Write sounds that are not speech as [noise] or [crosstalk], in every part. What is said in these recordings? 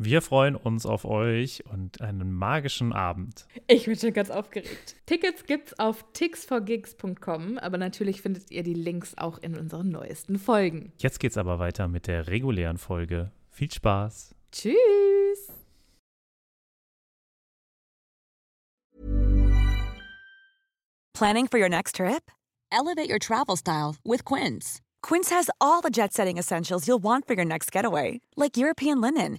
Wir freuen uns auf euch und einen magischen Abend. Ich bin schon ganz aufgeregt. Tickets gibt's auf tixforgigs.com, aber natürlich findet ihr die Links auch in unseren neuesten Folgen. Jetzt geht's aber weiter mit der regulären Folge. Viel Spaß. Tschüss. Planning for your next trip? Elevate your travel style with Quince. Quince has all the jet setting essentials you'll want for your next getaway, like European linen,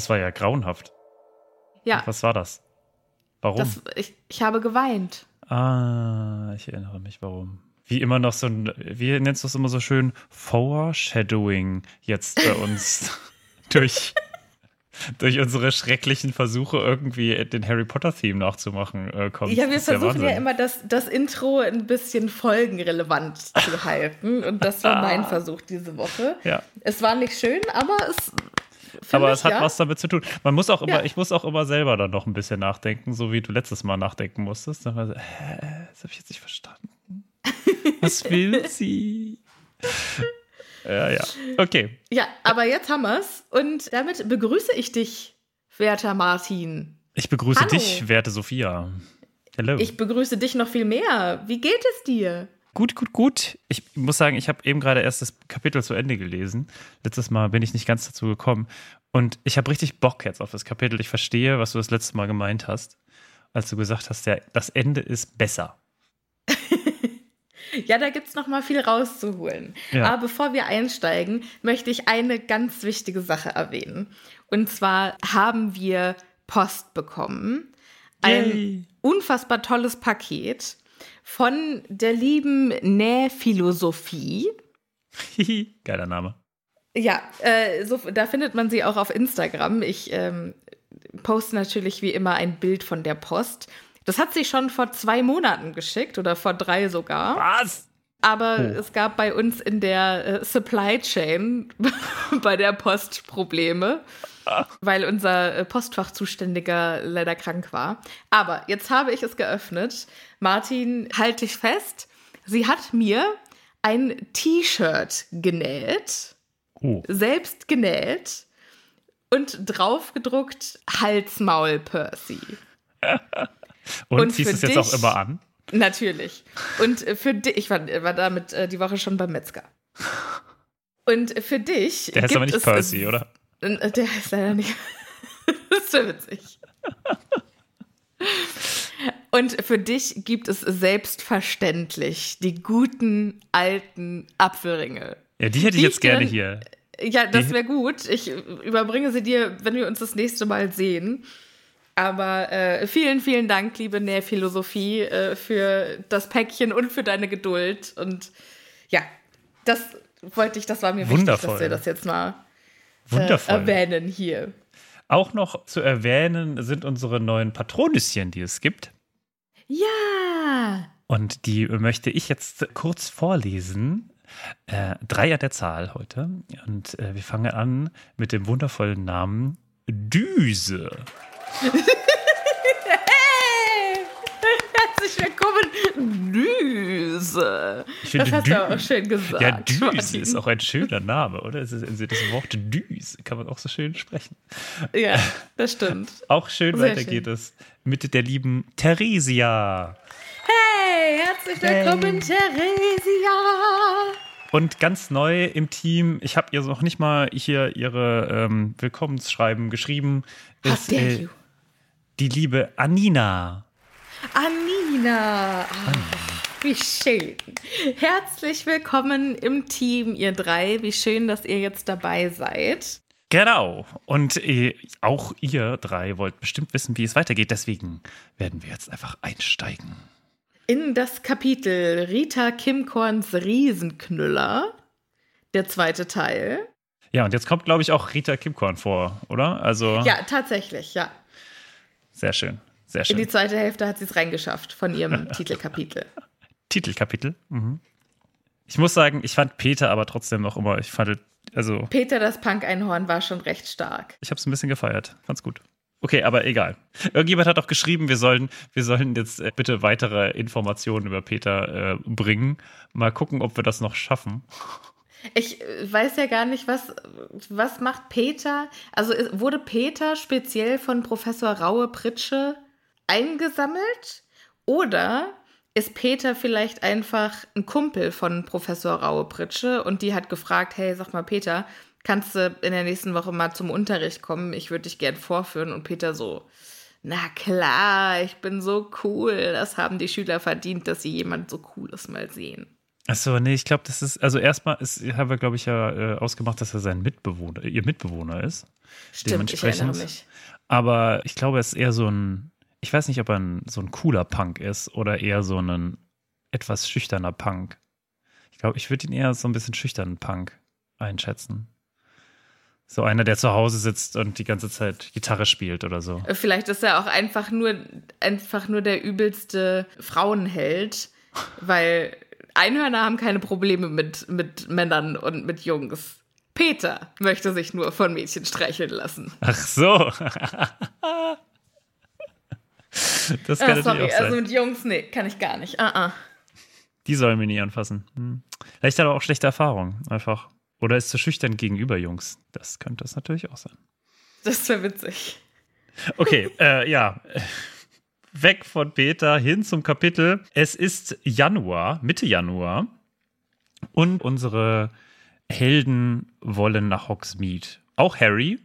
Das war ja grauenhaft. Ja, Was war das? Warum? das, ich, ich habe geweint. ah, ich erinnere mich, warum. Wie immer noch so ein, wie nennst du es immer so schön? Foreshadowing jetzt bei uns [laughs] durch, durch unsere schrecklichen Versuche, irgendwie den Harry Potter-Theme nachzumachen, äh, kommt. Ja, wir versuchen ja immer, das, das Intro ein bisschen folgenrelevant zu [laughs] halten. Und das war mein Versuch diese Woche. Ja. Es war nicht schön, aber es. Aber es hat ja. was damit zu tun. Man muss auch immer, Ja. ich muss auch immer selber dann noch ein bisschen nachdenken, so wie du letztes Mal nachdenken musstest. Dann war so, hä, das habe ich jetzt nicht verstanden. Was [laughs] will sie? ja, ja. Okay. Ja, aber jetzt haben wir's. Und damit begrüße ich dich, werter Martin. Ich begrüße Hallo. dich, werte Sophia. Hello. Ich begrüße dich noch viel mehr. Wie geht es dir? Gut, gut, gut. Ich muss sagen, ich habe eben gerade erst das Kapitel zu Ende gelesen. Letztes Mal bin ich nicht ganz dazu gekommen. Und ich habe richtig Bock jetzt auf das Kapitel. Ich verstehe, was du das letzte Mal gemeint hast, als du gesagt hast, ja, das Ende ist besser. [laughs] Ja, da gibt es noch mal viel rauszuholen. Ja. Aber bevor wir einsteigen, möchte ich eine ganz wichtige Sache erwähnen. Und zwar haben wir Post bekommen. Ein Yay. unfassbar tolles Paket von der lieben Nähphilosophie. Hihi, [laughs] Geiler Name. Ja, äh, so, da findet man sie auch auf Instagram. Ich ähm, poste natürlich wie immer ein Bild von der Post. Das hat sie schon vor zwei Monaten geschickt oder vor drei sogar. Was? Aber Oh. es gab bei uns in der äh, Supply Chain [laughs] bei der Post Probleme, [laughs] weil unser äh, Postfachzuständiger leider krank war. Aber jetzt habe ich es geöffnet. Martin, halte dich fest. Sie hat mir ein T-Shirt genäht, Oh. selbst genäht und drauf gedruckt Halsmaul Percy. [laughs] Und, Und ziehst es jetzt auch immer an? Natürlich. Und äh, für dich, ich war, war damit äh, die Woche schon beim Metzger. [laughs] Und für dich. Der heißt aber nicht Percy, oder? Äh, Der heißt leider nicht. [laughs] das ist ja witzig. Und für dich gibt es selbstverständlich die guten alten Apfelringe. Ja, die hätte ich Die jetzt gerne hier. Ja, das wäre gut. Ich überbringe sie dir, wenn wir uns das nächste Mal sehen. Aber äh, vielen, vielen Dank, liebe Nährphilosophie, äh, für das Päckchen und für deine Geduld. Und ja, das wollte ich, das war mir wichtig, Wundervoll. dass wir das jetzt mal äh, Wundervoll. erwähnen hier. Auch noch zu erwähnen sind unsere neuen Patronüschen, die es gibt. Ja! Und die möchte ich jetzt kurz vorlesen. Äh, drei an der Zahl heute. Und äh, wir fangen an mit dem wundervollen Namen Düse. [laughs] Hey! Herzlich willkommen, Düse. Ich finde das hast du Dü- auch schön gesagt. Ja, Düse Martin. ist auch ein schöner Name, oder? Das Wort Düse kann man auch so schön sprechen. Ja, das stimmt. Auch schön Sehr weiter schön. geht es mit der lieben Theresia. Hey, herzlich willkommen, Theresia. Und ganz neu im Team, ich habe ihr noch nicht mal hier ihre ähm, Willkommensschreiben geschrieben, How ist dare äh, you? die liebe Anina. Anina. Ah, wie schön. Herzlich willkommen im Team, ihr drei. Wie schön, dass ihr jetzt dabei seid. Genau. Und äh, auch ihr drei wollt bestimmt wissen, wie es weitergeht. Deswegen werden wir jetzt einfach einsteigen. In das Kapitel Rita Kimkorns Riesenknüller, der zweite Teil. Ja, und jetzt kommt, glaube ich, auch Rita Kimkorn vor, oder? Also Ja, tatsächlich, ja. sehr schön. Sehr In die schön. zweite Hälfte hat sie es reingeschafft von ihrem [laughs] Titelkapitel. Titelkapitel. Mhm. Ich muss sagen, ich fand Peter aber trotzdem noch immer, ich fand, also Peter das Punk-Einhorn war schon recht stark. Ich habe es ein bisschen gefeiert. Fand's gut. Okay, aber egal. Irgendjemand hat auch geschrieben, wir sollen, wir sollen jetzt äh, bitte weitere Informationen über Peter äh, bringen. Mal gucken, ob wir das noch schaffen. Ich äh, weiß ja gar nicht, was, was macht Peter? Also wurde Peter speziell von Professor Raue Pritsche eingesammelt? Oder ist Peter vielleicht einfach ein Kumpel von Professor Raue Pritsche und die hat gefragt, hey, sag mal Peter, kannst du in der nächsten Woche mal zum Unterricht kommen? Ich würde dich gern vorführen. Und Peter so, na klar, ich bin so cool. Das haben die Schüler verdient, dass sie jemand so Cooles mal sehen. Achso, nee, ich glaube, das ist, also erstmal ist, haben wir, glaube ich, ja äh, ausgemacht, dass er sein Mitbewohner, ihr Mitbewohner ist. Stimmt, ich erinnere mich. Aber ich glaube, er ist eher so ein, ich weiß nicht, ob er ein, so ein cooler Punk ist oder eher so ein etwas schüchterner Punk. Ich glaube, ich würde ihn eher so ein bisschen schüchternen Punk einschätzen. So einer, der zu Hause sitzt und die ganze Zeit Gitarre spielt oder so. Vielleicht ist er auch einfach nur, einfach nur der übelste Frauenheld, [laughs] weil Einhörner haben keine Probleme mit, mit Männern und mit Jungs. Peter möchte sich nur von Mädchen streicheln lassen. Ach so. [laughs] das kann Ah, sorry, auch sein. also mit Jungs, nee, kann ich gar nicht. Ah, ah. Die sollen wir nie anfassen. Hm. Vielleicht hat er auch schlechte Erfahrungen, einfach. Oder ist zu schüchtern gegenüber Jungs. Das könnte es natürlich auch sein. Das wäre witzig. Okay, [laughs] äh, ja. weg von Peter hin zum Kapitel. Es ist Januar, Mitte Januar. Und unsere Helden wollen nach Hogsmeade. Auch Harry.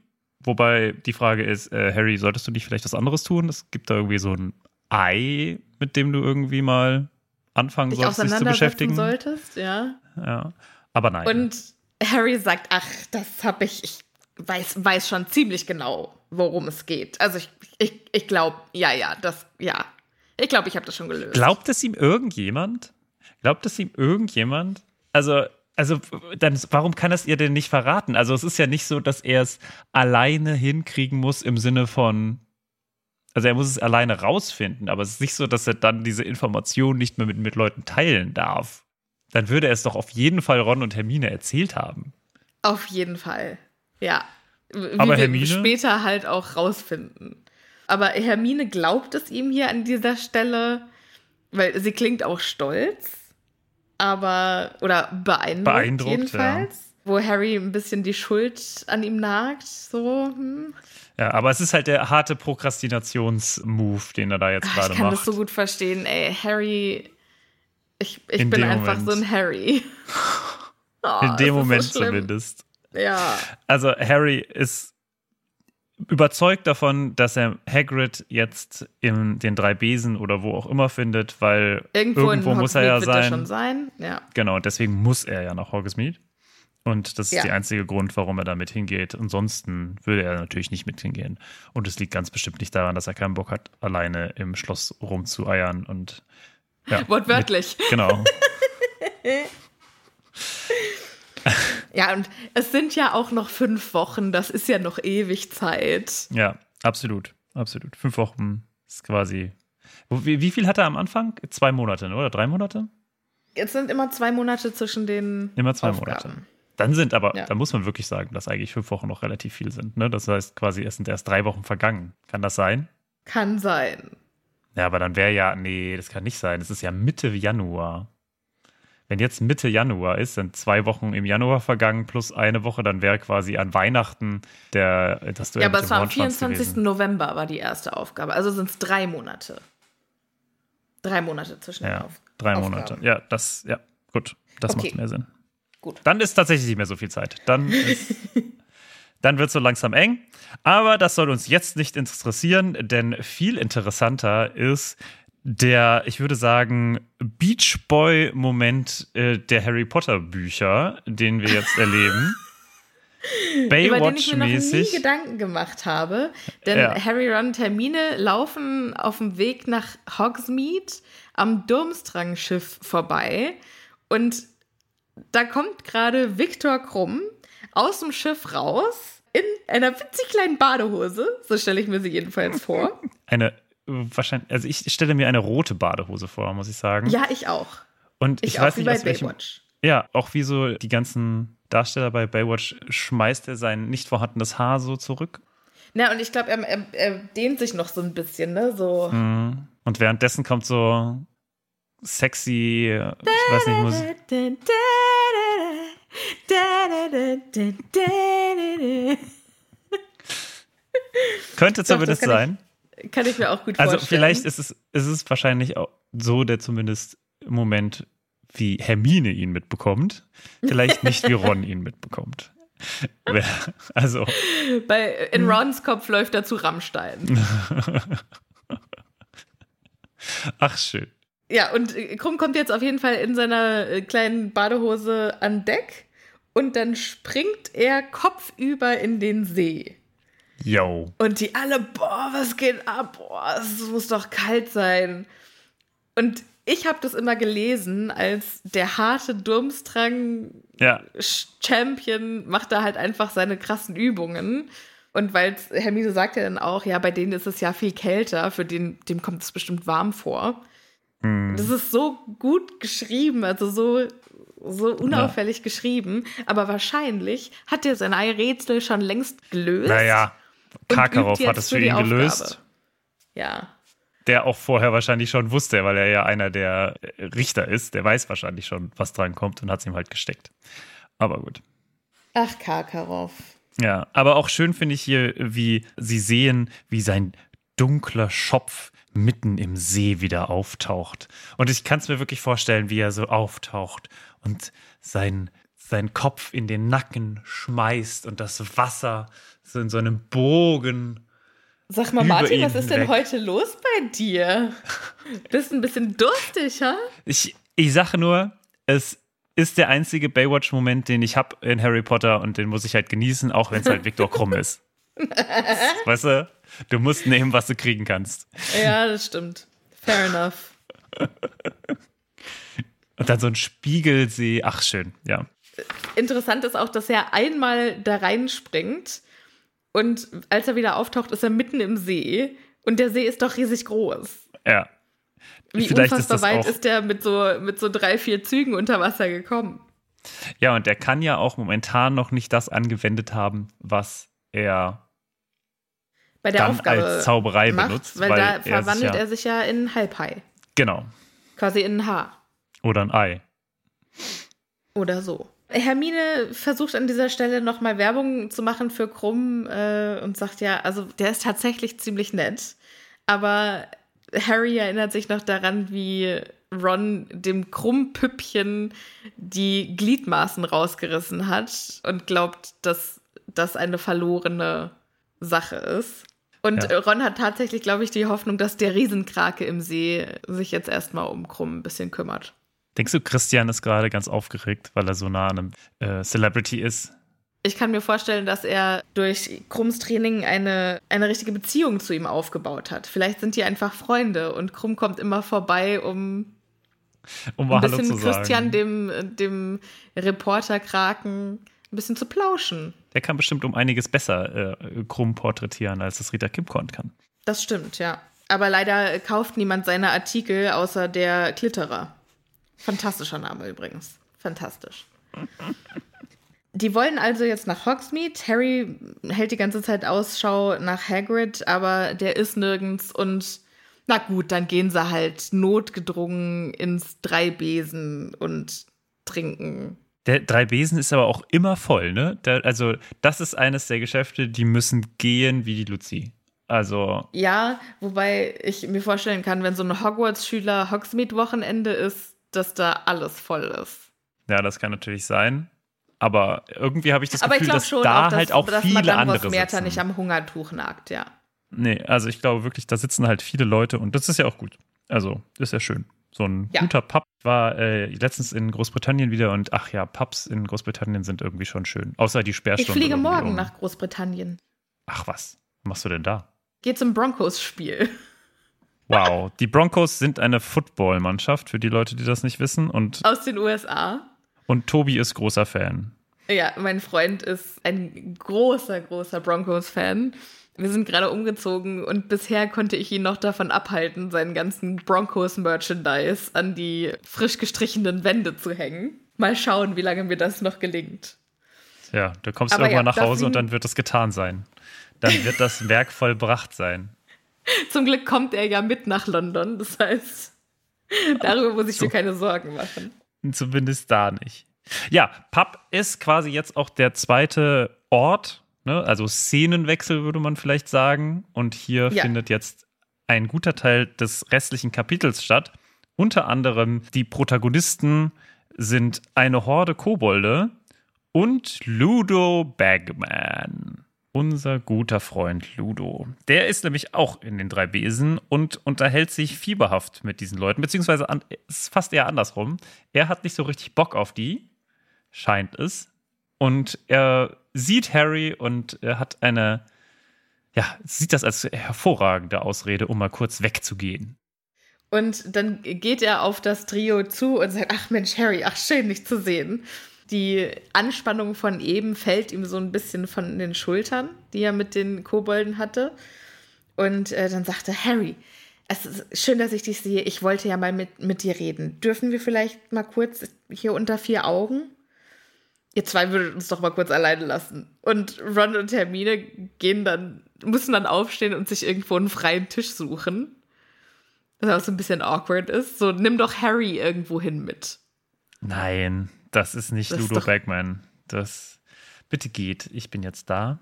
Wobei die Frage ist, äh, Harry, solltest du nicht vielleicht was anderes tun? Es gibt da irgendwie so ein Ei, mit dem du irgendwie mal anfangen Dich sollst, dich zu beschäftigen. solltest, ja. Ja. Aber nein. Und Harry sagt, ach, das hab ich, ich weiß, weiß schon ziemlich genau, worum es geht. Also ich, ich, ich glaube, ja, ja, das, ja. Ich glaube, ich habe das schon gelöst. Glaubt es ihm irgendjemand? Glaubt es ihm irgendjemand? Also, also, dann, warum kann es ihr denn nicht verraten? Also, es ist ja nicht so, dass er es alleine hinkriegen muss im Sinne von, also er muss es alleine rausfinden, aber es ist nicht so, dass er dann diese Information nicht mehr mit, mit Leuten teilen darf. Dann würde er es doch auf jeden Fall Ron und Hermine erzählt haben. Auf jeden Fall. Ja. Wie Aber wir Hermine? später halt auch rausfinden. Aber Hermine glaubt es ihm hier an dieser Stelle, weil sie klingt auch stolz, aber oder beeindruckt, Beeindruckt, jedenfalls. Wo Harry ein bisschen die Schuld an ihm nagt, so. Hm. Ja, aber es ist halt der harte Prokrastinations-Move, den er da jetzt Ah, gerade ich kann macht. das so gut verstehen, ey. Harry, ich, ich In bin einfach Moment. so ein Harry. [laughs] Oh, In dem Moment so zumindest. Ja. Also Harry ist überzeugt davon, dass er Hagrid jetzt in den drei Besen oder wo auch immer findet, weil Irgendwo, irgendwo, muss er ja wird er sein. sein. Ja. Genau, deswegen muss er ja nach Hogsmeade. Und das ist Ja. der einzige Grund, warum er da mit hingeht. Ansonsten würde er natürlich nicht mit hingehen. Und es liegt ganz bestimmt nicht daran, dass er keinen Bock hat, alleine im Schloss rumzueiern und ja, [laughs] Wortwörtlich. Mit, genau. [laughs] Ja, und es sind ja auch noch fünf Wochen, das ist ja noch ewig Zeit. Ja, absolut. Absolut. Fünf Wochen ist quasi. Wie, wie viel hat er am Anfang? Zwei Monate, ne? oder? Drei Monate? Jetzt sind immer zwei Monate zwischen den Immer zwei Aufgaben. Monate. Dann sind aber, Ja. da muss man wirklich sagen, dass eigentlich fünf Wochen noch relativ viel sind. Ne? Das heißt quasi, es sind erst drei Wochen vergangen. Kann das sein? Kann sein. Ja, aber dann wäre ja, nee, das kann nicht sein. Es ist ja Mitte Januar. Wenn jetzt Mitte Januar ist, sind zwei Wochen im Januar vergangen plus eine Woche, dann wäre quasi an Weihnachten der, das Duell Ja, aber es war am Hornschwanz 24. gewesen. November war die erste Aufgabe. Also sind es drei Monate. Drei Monate zwischen den Ja, Auf drei Aufgaben. Monate. Ja, das, ja, gut. Das Okay. macht mehr Sinn. Gut. Dann ist tatsächlich nicht mehr so viel Zeit. Dann, ist, [laughs] dann wird es so langsam eng. Aber das soll uns jetzt nicht interessieren, denn viel interessanter ist der, ich würde sagen, Beach Boy-Moment äh, der Harry Potter-Bücher, den wir jetzt erleben. [laughs] Über den ich mir noch nie Baywatch-mäßig. Gedanken gemacht habe. Denn Ja. Harry, Ron und Hermine laufen auf dem Weg nach Hogsmeade am Durmstrang-Schiff vorbei. Und da kommt gerade Viktor Krumm aus dem Schiff raus in einer winzig kleinen Badehose. So stelle ich mir sie jedenfalls vor. Eine, wahrscheinlich, also ich stelle mir eine rote Badehose vor, muss ich sagen. Ja, ich auch. Und ich, Ich, weiß nicht, bei aus welchem, Baywatch. Ja, auch wie so die ganzen Darsteller bei Baywatch schmeißt er sein nicht vorhandenes Haar so zurück. Na, und ich glaube, er, er, er dehnt sich noch so ein bisschen, ne? So. Mhm. Und währenddessen kommt so sexy, ich weiß nicht, Musik. [laughs] Könnte Doch, zumindest das kann sein. Kann ich mir auch gut Also vorstellen. vielleicht ist es, ist es wahrscheinlich auch so der zumindest Moment, wie Hermine ihn mitbekommt. Vielleicht nicht wie Ron ihn mitbekommt. [laughs] Also, Bei, in Rons Kopf läuft er zu Rammstein. [laughs] ach schön. ja, und Krumm kommt jetzt auf jeden Fall in seiner äh, kleinen Badehose an Deck und dann springt er kopfüber in den See. Yo. Und die alle, boah, was geht ab? Boah, es muss doch kalt sein. Und ich habe das immer gelesen als der harte Durmstrang Ja, Champion macht da halt einfach seine krassen Übungen. Und weil Hermine sagt ja dann auch, ja, bei denen ist es ja viel kälter, für den, dem kommt es bestimmt warm vor. Hm. Das ist so gut geschrieben, also so, so unauffällig geschrieben. Aber wahrscheinlich hat er sein Rätsel schon längst gelöst. naja, Karkaroff hat es für ihn Aufgabe. gelöst. Ja. Der auch vorher wahrscheinlich schon wusste, weil er ja einer der Richter ist. Der weiß wahrscheinlich schon, was dran kommt und hat es ihm halt gesteckt. Aber gut. Ach, Karkaroff. Ja, aber auch schön finde ich hier, wie sie sehen, wie sein dunkler Schopf mitten im See wieder auftaucht. Und ich kann es mir wirklich vorstellen, wie er so auftaucht und sein, sein Kopf in den Nacken schmeißt und das Wasser so in so einem Bogen. Sag mal, Martin, was ist denn weg. heute los bei dir? Bist ein bisschen durstig, ha? Ich, ich sage nur, es ist der einzige Baywatch-Moment, den ich habe in Harry Potter und den muss ich halt genießen, auch wenn es halt Viktor Krumm ist. [laughs] weißt du, du musst nehmen, was du kriegen kannst. Ja, das stimmt. Fair enough. [laughs] Und dann so ein Spiegelsee, ach schön, ja. Interessant ist auch, dass er einmal da reinspringt und als er wieder auftaucht, ist er mitten im See und der See ist doch riesig groß. Ja. Wie Vielleicht ist unfassbar das weit ist der mit so, mit so drei, vier Zügen unter Wasser gekommen? Ja, und er kann ja auch momentan noch nicht das angewendet haben, was er Bei der dann Aufgabe als Zauberei macht, benutzt. weil, weil da er sich verwandelt ja, er sich ja in Halbhai. Genau. Quasi in ein Haar. Oder ein Ei. Oder so. Hermine versucht an dieser Stelle nochmal Werbung zu machen für Krumm äh, und sagt ja, also der ist tatsächlich ziemlich nett. Aber Harry erinnert sich noch daran, wie Ron dem Krummpüppchen die Gliedmaßen rausgerissen hat und glaubt, dass das eine verlorene Sache ist. Und Ja. Ron hat tatsächlich, glaube ich, die Hoffnung, dass der Riesenkrake im See sich jetzt erstmal um Krumm ein bisschen kümmert. Denkst du, Christian ist gerade ganz aufgeregt, weil er so nah an einem äh, Celebrity ist? Ich kann mir vorstellen, dass er durch Krumms Training eine, eine richtige Beziehung zu ihm aufgebaut hat. Vielleicht sind die einfach Freunde und Krumm kommt immer vorbei, um Um ein bisschen zu sagen. Christian, dem, dem Reporter Kraken, ein bisschen zu plauschen. Der kann bestimmt um einiges besser äh, krumm porträtieren, als es Rita Kimkorn kann. Das stimmt, ja. Aber leider kauft niemand seine Artikel außer der Klitterer. Fantastischer Name übrigens. Fantastisch. Die wollen also jetzt nach Hogsmeade. Harry hält die ganze Zeit Ausschau nach Hagrid, aber der ist nirgends und na gut, dann gehen sie halt notgedrungen ins Dreibesen und trinken. Der Drei Besen ist aber auch immer voll, ne? Der, also, das ist eines der Geschäfte, die müssen gehen wie die Luzi. Also, Ja, wobei ich mir vorstellen kann, wenn so ein Hogwarts-Schüler Hogsmeade-Wochenende ist, dass da alles voll ist. ja, das kann natürlich sein. Aber irgendwie habe ich das Aber ich Gefühl, glaube dass schon da auch, dass, halt auch dass viele Madame andere sitzen. nicht am Hungertuch nagt, ja. Nee, also ich glaube wirklich, da sitzen halt viele Leute und das ist ja auch gut. Also, ist ja schön. So ein Ja. guter Pub Ich war äh, letztens in Großbritannien wieder und ach ja, Pubs in Großbritannien sind irgendwie schon schön. Außer die Ich Sperrstunde. fliege irgendwie morgen um- nach Großbritannien. Ach was, was machst du denn da? Geh zum Broncos-Spiel. Wow, die Broncos sind eine Football-Mannschaft, für die Leute, die das nicht wissen. Und, Aus den USA. und Tobi ist großer Fan. Ja, mein Freund ist ein großer, großer Broncos-Fan. Wir sind gerade umgezogen und bisher konnte ich ihn noch davon abhalten, seinen ganzen Broncos-Merchandise an die frisch gestrichenen Wände zu hängen. Mal schauen, wie lange mir das noch gelingt. Ja, du kommst Aber irgendwann ja, nach Hause und dann wird es getan sein. Dann wird das Werk vollbracht sein. [laughs] Zum Glück kommt er ja mit nach London, das heißt, [laughs] darüber muss ich So. mir keine Sorgen machen. Zumindest da nicht. Ja, Pub ist quasi jetzt auch der zweite Ort, ne? also Szenenwechsel würde man vielleicht sagen. Und hier Ja. findet jetzt ein guter Teil des restlichen Kapitels statt. Unter anderem die Protagonisten sind eine Horde Kobolde und Ludo Bagman. Unser guter Freund Ludo. Der ist nämlich auch in den drei Besen und unterhält sich fieberhaft mit diesen Leuten, beziehungsweise an, es ist fast eher andersrum. Er hat nicht so richtig Bock auf die, scheint es. Und er sieht Harry und er hat eine, ja, sieht das als hervorragende Ausrede, um mal kurz wegzugehen. Und dann geht er auf das Trio zu und sagt, ach Mensch, Harry, ach schön, dich zu sehen. Die Anspannung von eben fällt ihm so ein bisschen von den Schultern, die er mit den Kobolden hatte. Und äh, dann sagte Harry, es ist schön, dass ich dich sehe. Ich wollte ja mal mit, mit dir reden. Dürfen wir vielleicht mal kurz hier unter vier Augen? Ihr zwei würdet uns doch mal kurz alleine lassen. Und Ron und Hermine gehen dann, müssen dann aufstehen und sich irgendwo einen freien Tisch suchen. Was auch so ein bisschen awkward ist. So, nimm doch Harry irgendwo hin mit. Nein, das ist nicht Das Ludo Bagman. Das bitte geht. Ich bin jetzt da.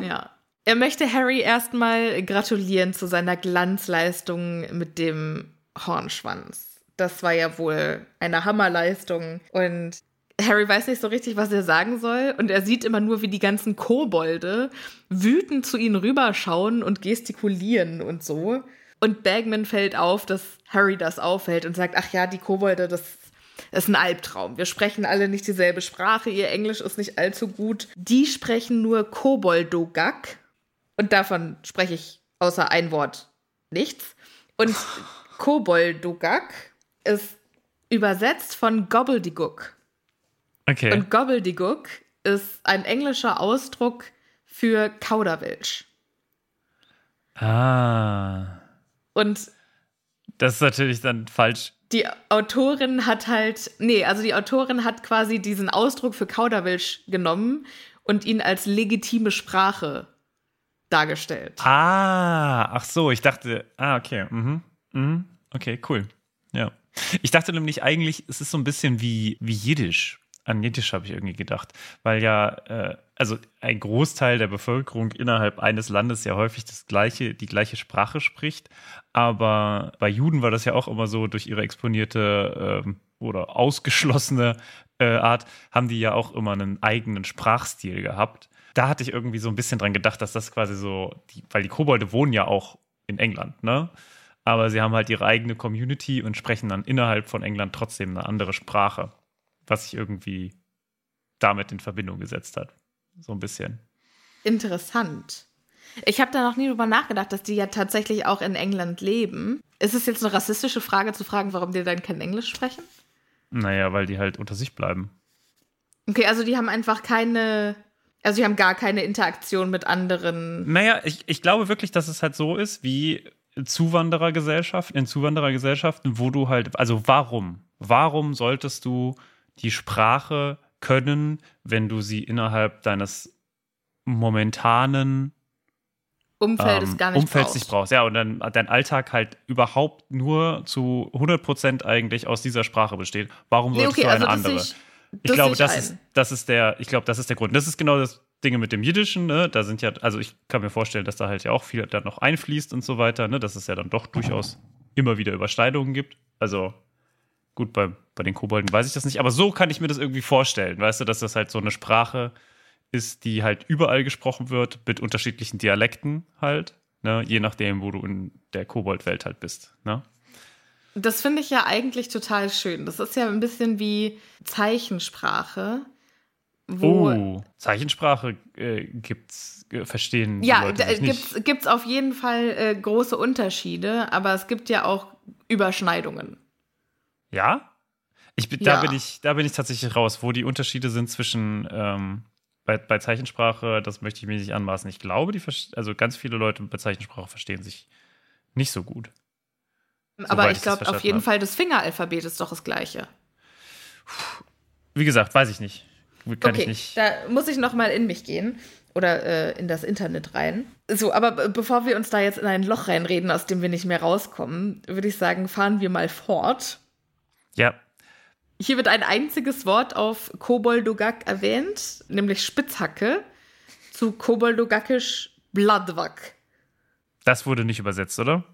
Ja. Er möchte Harry erstmal gratulieren zu seiner Glanzleistung mit dem Hornschwanz. Das war ja wohl eine Hammerleistung. Und Harry weiß nicht so richtig, was er sagen soll. Und er sieht immer nur, wie die ganzen Kobolde wütend zu ihnen rüberschauen und gestikulieren und so. Und Bagman fällt auf, dass Harry das auffällt und sagt, ach ja, die Kobolde, das ist ein Albtraum. Wir sprechen alle nicht dieselbe Sprache, ihr Englisch ist nicht allzu gut. Die sprechen nur Koboldogak. Und davon spreche ich außer ein Wort nichts. Und [sighs] Koboldogak ist übersetzt von Gobbledygook. Okay. Und Gobbledygook ist ein englischer Ausdruck für Kauderwelsch. ah. Und Das ist natürlich dann falsch. Die Autorin hat halt, nee, also die Autorin hat quasi diesen Ausdruck für Kauderwelsch genommen und ihn als legitime Sprache dargestellt. Ah, ach so, ich dachte, ah, okay. Mhm. Mhm. Okay, cool. Ja. Ich dachte nämlich eigentlich, es ist so ein bisschen wie, wie Jiddisch. An Jiddisch habe ich irgendwie gedacht, weil ja, äh, also ein Großteil der Bevölkerung innerhalb eines Landes ja häufig das gleiche, die gleiche Sprache spricht. Aber bei Juden war das ja auch immer so durch ihre exponierte ähm, oder ausgeschlossene äh, Art, haben die ja auch immer einen eigenen Sprachstil gehabt. Da hatte ich irgendwie so ein bisschen dran gedacht, dass das quasi so, die, weil die Kobolde wohnen ja auch in England, ne? Aber sie haben halt ihre eigene Community und sprechen dann innerhalb von England trotzdem eine andere Sprache, was sich irgendwie damit in Verbindung gesetzt hat. So ein bisschen. Interessant. Ich habe da noch nie drüber nachgedacht, dass die ja tatsächlich auch in England leben. Ist es jetzt eine rassistische Frage zu fragen, warum die dann kein Englisch sprechen? Naja, weil die halt unter sich bleiben. Okay, also die haben einfach keine, also die haben gar keine Interaktion mit anderen. Naja, ich, ich glaube wirklich, dass es halt so ist wie Zuwanderergesellschaften, in Zuwanderergesellschaften, wo du halt, also warum? Warum solltest du die Sprache können, wenn du sie innerhalb deines momentanen Umfeldes ähm, gar nicht Umfelds brauchst. nicht brauchst. Ja, und dann dein Alltag halt überhaupt nur zu 100% eigentlich aus dieser Sprache besteht. Warum Nee, solltest okay, du eine also andere? ich, Ich glaube, das ein. ist, das ist der, ich glaube, das ist der Grund. Das ist genau das Ding mit dem Jiddischen, ne? Da sind ja, also ich kann mir vorstellen, dass da halt ja auch viel dann noch einfließt und so weiter, ne? Dass es ja dann doch durchaus immer wieder Überschneidungen gibt. Also gut, bei, bei den Kobolden weiß ich das nicht, aber so kann ich mir das irgendwie vorstellen, weißt du, dass das halt so eine Sprache ist, die halt überall gesprochen wird, mit unterschiedlichen Dialekten halt, ne? Je nachdem, wo du in der Koboldwelt halt bist, ne? Das finde ich ja eigentlich total schön. Das ist ja ein bisschen wie Zeichensprache, wo Oh, Zeichensprache äh, gibt's, äh, verstehen ja, Leute da gibt's gibt's auf jeden Fall äh, große Unterschiede, aber es gibt ja auch Überschneidungen. Ja? Ich bin, Ja. Da, bin ich, da bin ich tatsächlich raus, wo die Unterschiede sind zwischen ähm, bei, bei Zeichensprache, das möchte ich mir nicht anmaßen. Ich glaube, die also ganz viele Leute bei Zeichensprache verstehen sich nicht so gut. aber ich glaube, auf jeden habe. Fall das Fingeralphabet ist doch das gleiche. Wie gesagt, weiß ich nicht. Kann okay, ich nicht. da muss ich noch mal in mich gehen oder äh, in das Internet rein. So, aber bevor wir uns da jetzt in ein Loch reinreden, aus dem wir nicht mehr rauskommen, würde ich sagen, fahren wir mal fort. Ja, Hier wird ein einziges Wort auf Koboldogak erwähnt, nämlich Spitzhacke, zu Koboldogakisch Bladwak. das wurde nicht übersetzt, oder?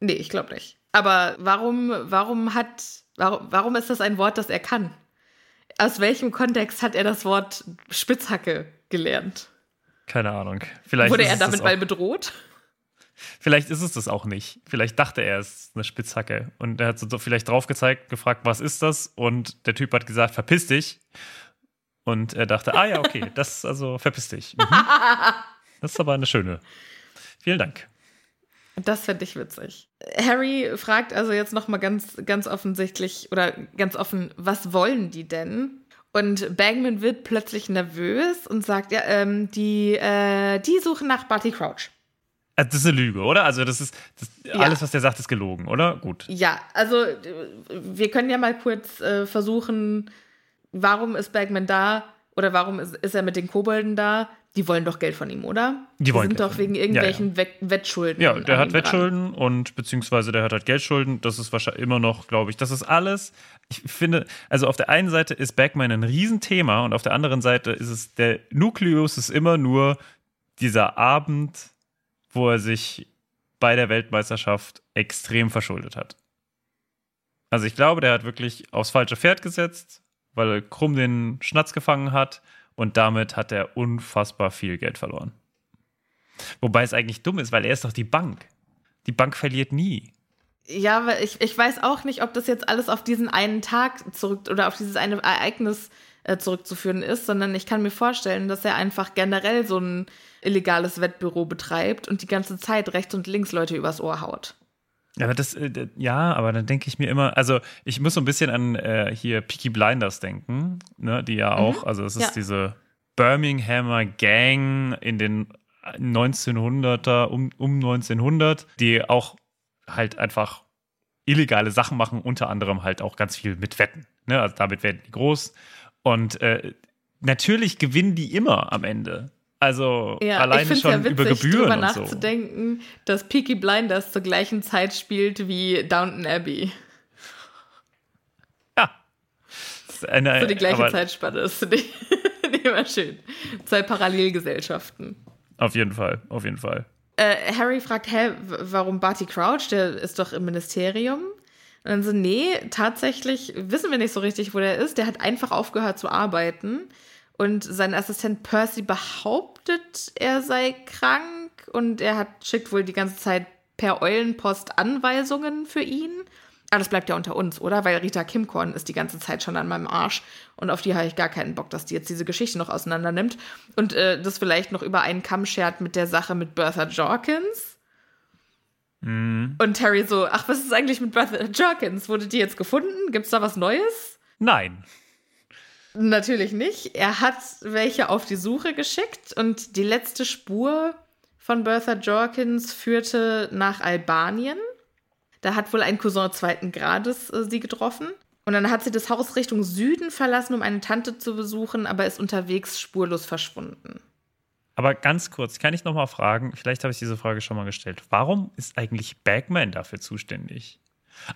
Nee, ich glaube nicht. Aber warum, warum hat, warum, warum ist das ein Wort, das er kann? Aus welchem Kontext hat er das Wort Spitzhacke gelernt? Keine Ahnung. Vielleicht Wurde er damit mal bedroht? Vielleicht ist es das auch nicht. Vielleicht dachte er, es ist eine Spitzhacke. Und er hat so vielleicht drauf gezeigt, gefragt, was ist das? Und der Typ hat gesagt, verpiss dich. Und er dachte, ah ja, okay, das, also verpiss dich. Mhm. [laughs] Das ist aber eine schöne. Vielen Dank. Das fände ich witzig. Harry fragt also jetzt noch mal ganz, ganz offensichtlich oder ganz offen, was wollen die denn? Und Bagman wird plötzlich nervös und sagt, ja, ähm, die, äh, die suchen nach Barty Crouch. Äh, Das ist eine Lüge, oder? Also, das ist, das, Ja. alles, was der sagt, ist gelogen, oder? Gut. Ja, also äh, wir können ja mal kurz äh, versuchen, warum ist Bagman da oder warum ist, ist er mit den Kobolden da? Die wollen doch Geld von ihm, oder? Die wollen sind Geld doch wegen ihm. Ja, irgendwelchen Wett- Wettschulden. Ja, der hat ihm dran. Wettschulden und beziehungsweise der hat halt Geldschulden. Das ist wahrscheinlich immer noch, glaube ich, das ist alles. Ich finde, also auf der einen Seite ist Backman ein Riesenthema und auf der anderen Seite ist es, der Nukleus ist immer nur dieser Abend, wo er sich bei der Weltmeisterschaft extrem verschuldet hat. Also ich glaube, der hat wirklich aufs falsche Pferd gesetzt, weil Krumm den Schnatz gefangen hat und damit hat er unfassbar viel Geld verloren. Wobei es eigentlich dumm ist, weil er ist doch die Bank. Die Bank verliert nie. Ja, aber ich, ich weiß auch nicht, ob das jetzt alles auf diesen einen Tag zurück oder auf dieses eine Ereignis äh, zurückzuführen ist, sondern ich kann mir vorstellen, dass er einfach generell so ein illegales Wettbüro betreibt und die ganze Zeit rechts und links Leute übers Ohr haut. Ja, aber das, äh, ja, aber dann denke ich mir immer, also ich muss so ein bisschen an äh, hier Peaky Blinders denken, ne, die ja auch, mhm. also es ist ja. diese Birminghamer Gang in den 1900er, um, um 1900, die auch halt einfach illegale Sachen machen, unter anderem halt auch ganz viel mit Wetten. Ne? Also damit werden die groß. Und äh, natürlich gewinnen die immer am Ende. Also ja, alleine schon ja witzig, über Gebühren darüber nachzudenken, dass Peaky Blinders zur gleichen Zeit spielt wie Downton Abbey. Ja. Eine, so die gleiche Zeitspanne ist nicht, nicht immer schön. Zwei Parallelgesellschaften. Auf jeden Fall, auf jeden Fall. Äh, Harry fragt, hä, warum Barty Crouch? Der ist doch im Ministerium. Und dann so, nee, tatsächlich wissen wir nicht so richtig, wo der ist. Der hat einfach aufgehört zu arbeiten. Und sein Assistent Percy behauptet, er sei krank. Und er hat, schickt wohl die ganze Zeit per Eulenpost Anweisungen für ihn. Aber das bleibt ja unter uns, oder? Weil Rita Kimkorn ist die ganze Zeit schon an meinem Arsch und auf die habe ich gar keinen Bock, dass die jetzt diese Geschichte noch auseinander nimmt und äh, das vielleicht noch über einen Kamm schert mit der Sache mit Bertha Jorkins. Mhm. Und Terry so, ach, was ist eigentlich mit Bertha Jorkins? Wurde die jetzt gefunden? Gibt's da was Neues? Nein. Natürlich nicht. Er hat welche auf die Suche geschickt und die letzte Spur von Bertha Jorkins führte nach Albanien. Da hat wohl ein Cousin zweiten Grades äh, sie getroffen. Und dann hat sie das Haus Richtung Süden verlassen, um eine Tante zu besuchen, aber ist unterwegs spurlos verschwunden. Aber ganz kurz, kann ich noch mal fragen, vielleicht habe ich diese Frage schon mal gestellt. Warum ist eigentlich Bagman dafür zuständig?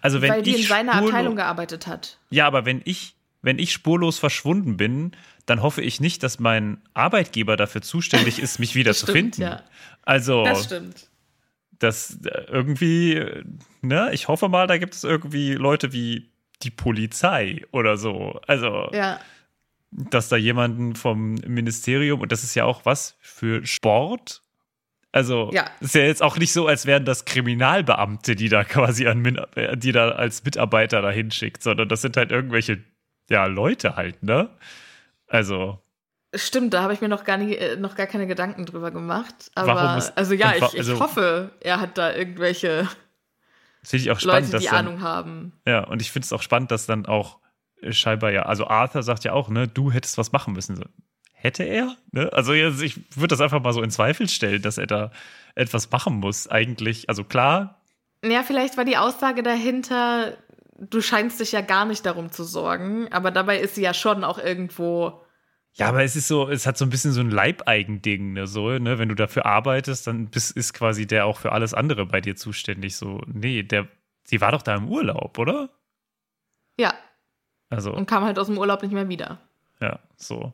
Also wenn Weil die in seiner Abteilung gearbeitet hat. Ja, aber wenn ich, wenn ich spurlos verschwunden bin, dann hoffe ich nicht, dass mein Arbeitgeber dafür zuständig ist, mich wieder [laughs] zu finden. Ja. Also. Das stimmt das äh, irgendwie, ne, ich hoffe mal, da gibt es irgendwie Leute wie die Polizei oder so. Also, ja. Dass da jemanden vom Ministerium, und das ist ja auch was für Sport. Also, ja. ist ja jetzt auch nicht so, als wären das Kriminalbeamte, die da quasi an, die da als Mitarbeiter da hinschickt, sondern das sind halt irgendwelche, ja, Leute halt, ne? Also, Stimmt, da habe ich mir noch gar, nie, äh, noch gar keine Gedanken drüber gemacht. Aber Warum ist, also ja, ich, ich also, hoffe, er hat da irgendwelche ich auch spannend, Leute, die dann, Ahnung haben. Ja, und ich finde es auch spannend, dass dann auch scheinbar ja, also Arthur sagt ja auch, ne, du hättest was machen müssen. So, hätte er? Ne? Also ich würde das einfach mal so in Zweifel stellen, dass er da etwas machen muss, eigentlich. Also klar. Ja, vielleicht war die Aussage dahinter, du scheinst dich ja gar nicht darum zu sorgen, aber dabei ist sie ja schon auch irgendwo ja, aber es ist so, es hat so ein bisschen so ein Leibeigending, ne, so, ne, wenn du dafür arbeitest, dann bist, ist quasi der auch für alles andere bei dir zuständig, so, nee, der, sie war doch da im Urlaub, oder? Ja. Also. Und kam halt aus dem Urlaub nicht mehr wieder. Ja, so.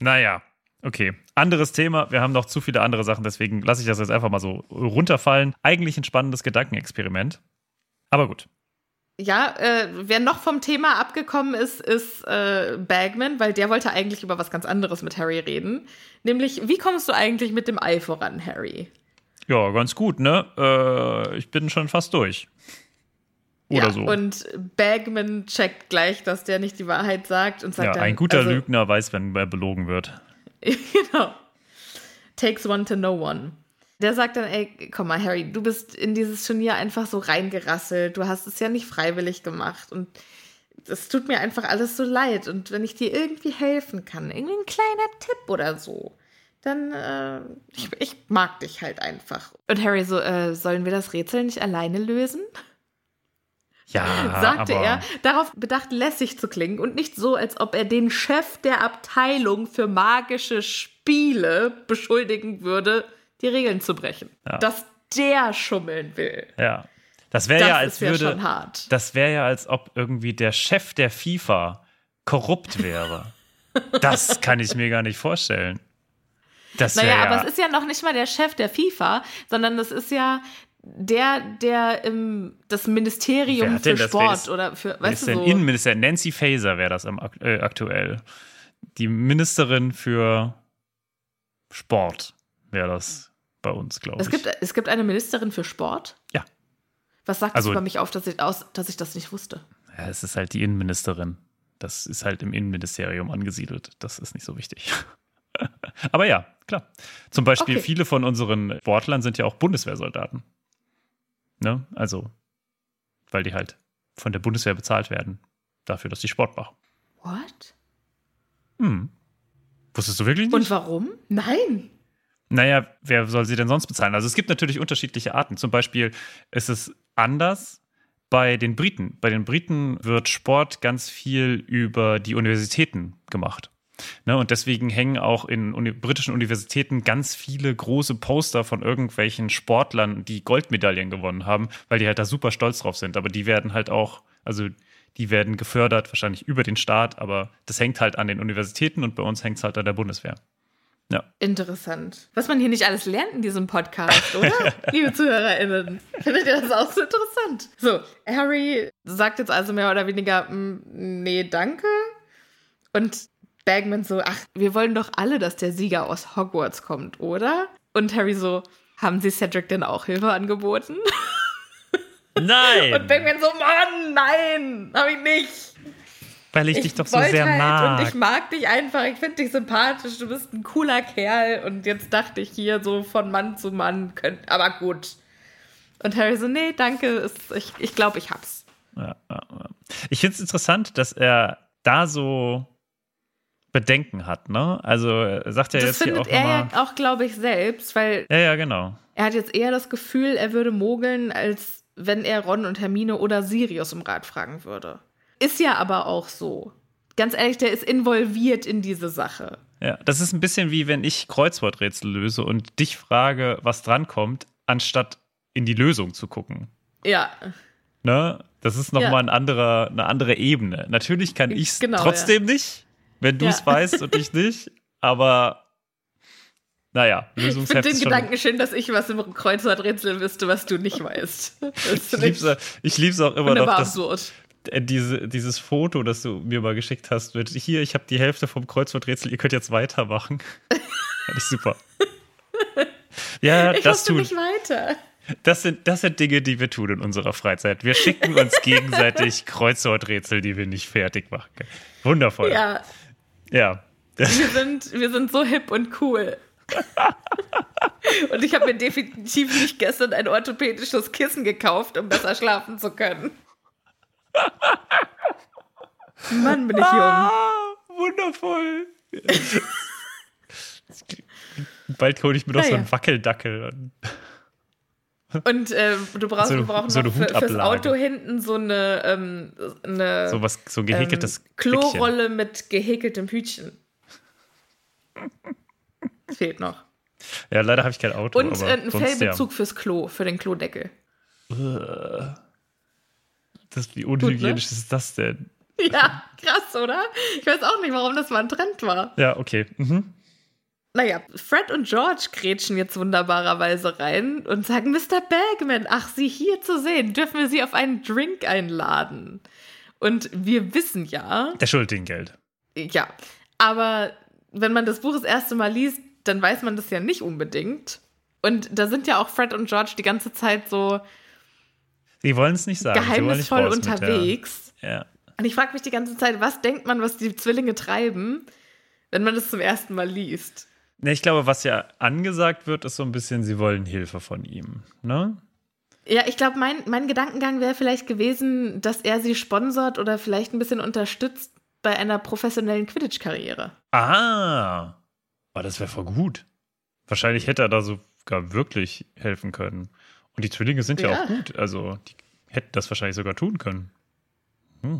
Naja, okay. Anderes Thema. Wir haben noch zu viele andere Sachen, deswegen lasse ich das jetzt einfach mal so runterfallen. Eigentlich ein spannendes Gedankenexperiment. Aber gut. Ja, äh, wer noch vom Thema abgekommen ist, ist äh, Bagman, weil der wollte eigentlich über was ganz anderes mit Harry reden. Nämlich, wie kommst du eigentlich mit dem Ei voran, Harry? Ja, ganz gut, ne? Äh, ich bin schon fast durch. Oder ja, so. Und Bagman checkt gleich, dass der nicht die Wahrheit sagt und sagt ja, dann, ein guter also, Lügner weiß, wenn er belogen wird. [laughs] genau. Takes one to know one. Der sagt dann, ey, komm mal, Harry, du bist in dieses Turnier einfach so reingerasselt. Du hast es ja nicht freiwillig gemacht. Und es tut mir einfach alles so leid. Und wenn ich dir irgendwie helfen kann, irgendwie ein kleiner Tipp oder so, dann, äh, ich, ich mag dich halt einfach. Und Harry so, äh, sollen wir das Rätsel nicht alleine lösen? Ja, sagte er, darauf bedacht lässig zu klingen und nicht so, als ob er den Chef der Abteilung für magische Spiele beschuldigen würde, die Regeln zu brechen. Ja. Dass der schummeln will. Ja. Das wäre ja, als würde. Das wäre ja, als ob irgendwie der Chef der FIFA korrupt wäre. [laughs] das kann ich mir gar nicht vorstellen. Das Naja, wär aber ja- es ist ja noch nicht mal der Chef der FIFA, sondern das ist ja der, der ähm, das Ministerium für das? Sport oder für, weißt ist du denn so. Innenminister? Nancy Faeser wäre das ak- äh, aktuell. Die Ministerin für Sport wäre das bei uns, glaube ich. Es gibt, es gibt eine Ministerin für Sport. Ja. Was sagt Also- es über mich auf, dass ich, aus, dass ich das nicht wusste? ja, es ist halt die Innenministerin. Das ist halt im Innenministerium angesiedelt. Das ist nicht so wichtig. [laughs] Aber ja, klar. Zum Beispiel Okay. viele von unseren Sportlern sind ja auch Bundeswehrsoldaten. Ne? Also, weil die halt von der Bundeswehr bezahlt werden. Dafür, dass die Sport machen. What? Hm. Wusstest du wirklich nicht? Und warum? Nein. Naja, wer soll sie denn sonst bezahlen? Also es gibt natürlich unterschiedliche Arten. Zum Beispiel ist es anders bei den Briten. Bei den Briten wird Sport ganz viel über die Universitäten gemacht. Ne, und deswegen hängen auch in uni britischen Universitäten ganz viele große Poster von irgendwelchen Sportlern, die Goldmedaillen gewonnen haben, weil die halt da super stolz drauf sind. Aber die werden halt auch, also die werden gefördert, wahrscheinlich über den Staat, aber das hängt halt an den Universitäten und bei uns hängt es halt an der Bundeswehr. Ja. Interessant. Was man hier nicht alles lernt in diesem Podcast, oder? [laughs] Liebe ZuhörerInnen. Findet ihr das auch so interessant? So, Harry sagt jetzt also mehr oder weniger, "Mm, nee, danke. Und Bagman so, ach, wir wollen doch alle, dass der Sieger aus Hogwarts kommt, oder? Und Harry so, haben Sie Cedric denn auch Hilfe angeboten? [laughs] Nein! Und Bagman so, Mann, nein, hab ich nicht. weil ich, dich doch so sehr halt mag. Und ich mag dich einfach, ich finde dich sympathisch, du bist ein cooler Kerl. Und jetzt dachte ich hier so von Mann zu Mann, könnt, aber gut. Und Harry so, nee, danke, ist, ich, ich glaube, ich hab's. Ja, ja, ja. Ich finde es interessant, dass er da so Bedenken hat, ne? Also er sagt ja das jetzt hier findet auch er ja auch, glaube ich, selbst, weil Ja, ja, genau. er hat jetzt eher das Gefühl, er würde mogeln, als wenn er Ron und Hermine oder Sirius um Rat fragen würde. Ist ja aber auch so. Ganz ehrlich, der ist involviert in diese Sache. Ja, das ist ein bisschen wie wenn ich Kreuzworträtsel löse und dich frage, was drankommt, anstatt in die Lösung zu gucken. Ja, Ne? Das ist nochmal Ja. ein anderer, eine andere Ebene. Natürlich kann ich es Genau, trotzdem nicht, wenn du es Ja. weißt und ich nicht, aber naja, Ich finde Lösungsheft den Gedanken schön, dass ich was im Kreuzworträtsel wüsste, was du nicht weißt. [laughs] Das Ich ich lieb's auch immer noch, dass absurd. diese, dieses Foto, das du mir mal geschickt hast, mit hier, ich habe die Hälfte vom Kreuzworträtsel, ihr könnt jetzt weitermachen. [laughs] Fand ich super. Ja, Ich das tun. nicht weiter. Das sind, das sind Dinge, die wir tun in unserer Freizeit. Wir schicken uns gegenseitig [laughs] Kreuzworträtsel, die wir nicht fertig machen können. Wundervoll. Ja, ja. wir sind, wir sind so hip und cool. und ich habe mir definitiv nicht gestern ein orthopädisches Kissen gekauft, um besser schlafen zu können. Mann, bin ich jung. Ah, wundervoll. [laughs] Bald hole ich mir doch so Naja. einen Wackeldackel. [laughs] Und äh, du brauchst, So eine- wir brauchen so noch für, fürs. Auto hinten so eine, ähm, eine So was, so gehäkeltes ähm, Klickchen. Klorolle mit gehäkeltem Hütchen. [laughs] Fehlt noch. Ja, leider habe ich kein Auto. Und äh, ein Fellbezug fürs Klo, für den Klodeckel. Ja. Das, wie unhygienisch ist das denn? [laughs] Ja, krass, oder? Ich weiß auch nicht, warum das mal ein Trend war. Ja, okay. Mhm. Naja, Fred und George grätschen jetzt wunderbarerweise rein und sagen, Mr. Bagman, ach, Sie hier zu sehen, dürfen wir Sie auf einen Drink einladen? Und wir wissen ja, Der schuldet ihnen Geld. ja, aber wenn man das Buch das erste Mal liest, dann weiß man das ja nicht unbedingt. Und da sind ja auch Fred und George die ganze Zeit so Sie wollen es nicht sagen. Wollen nicht geheimnisvoll raus mit unterwegs. Ja. Und ich frage mich die ganze Zeit, was denkt man, was die Zwillinge treiben, wenn man das zum ersten Mal liest? Ne, ich glaube, was ja angesagt wird, ist so ein bisschen, sie wollen Hilfe von ihm. Ne? Ja, ich glaube, mein, mein Gedankengang wäre vielleicht gewesen, dass er sie sponsort oder vielleicht ein bisschen unterstützt bei einer professionellen Quidditch-Karriere. Ah, oh, das wäre voll gut. Wahrscheinlich hätte er da sogar wirklich helfen können. Und die Zwillinge sind ja, Ja. auch gut. Also, die hätten das wahrscheinlich sogar tun können.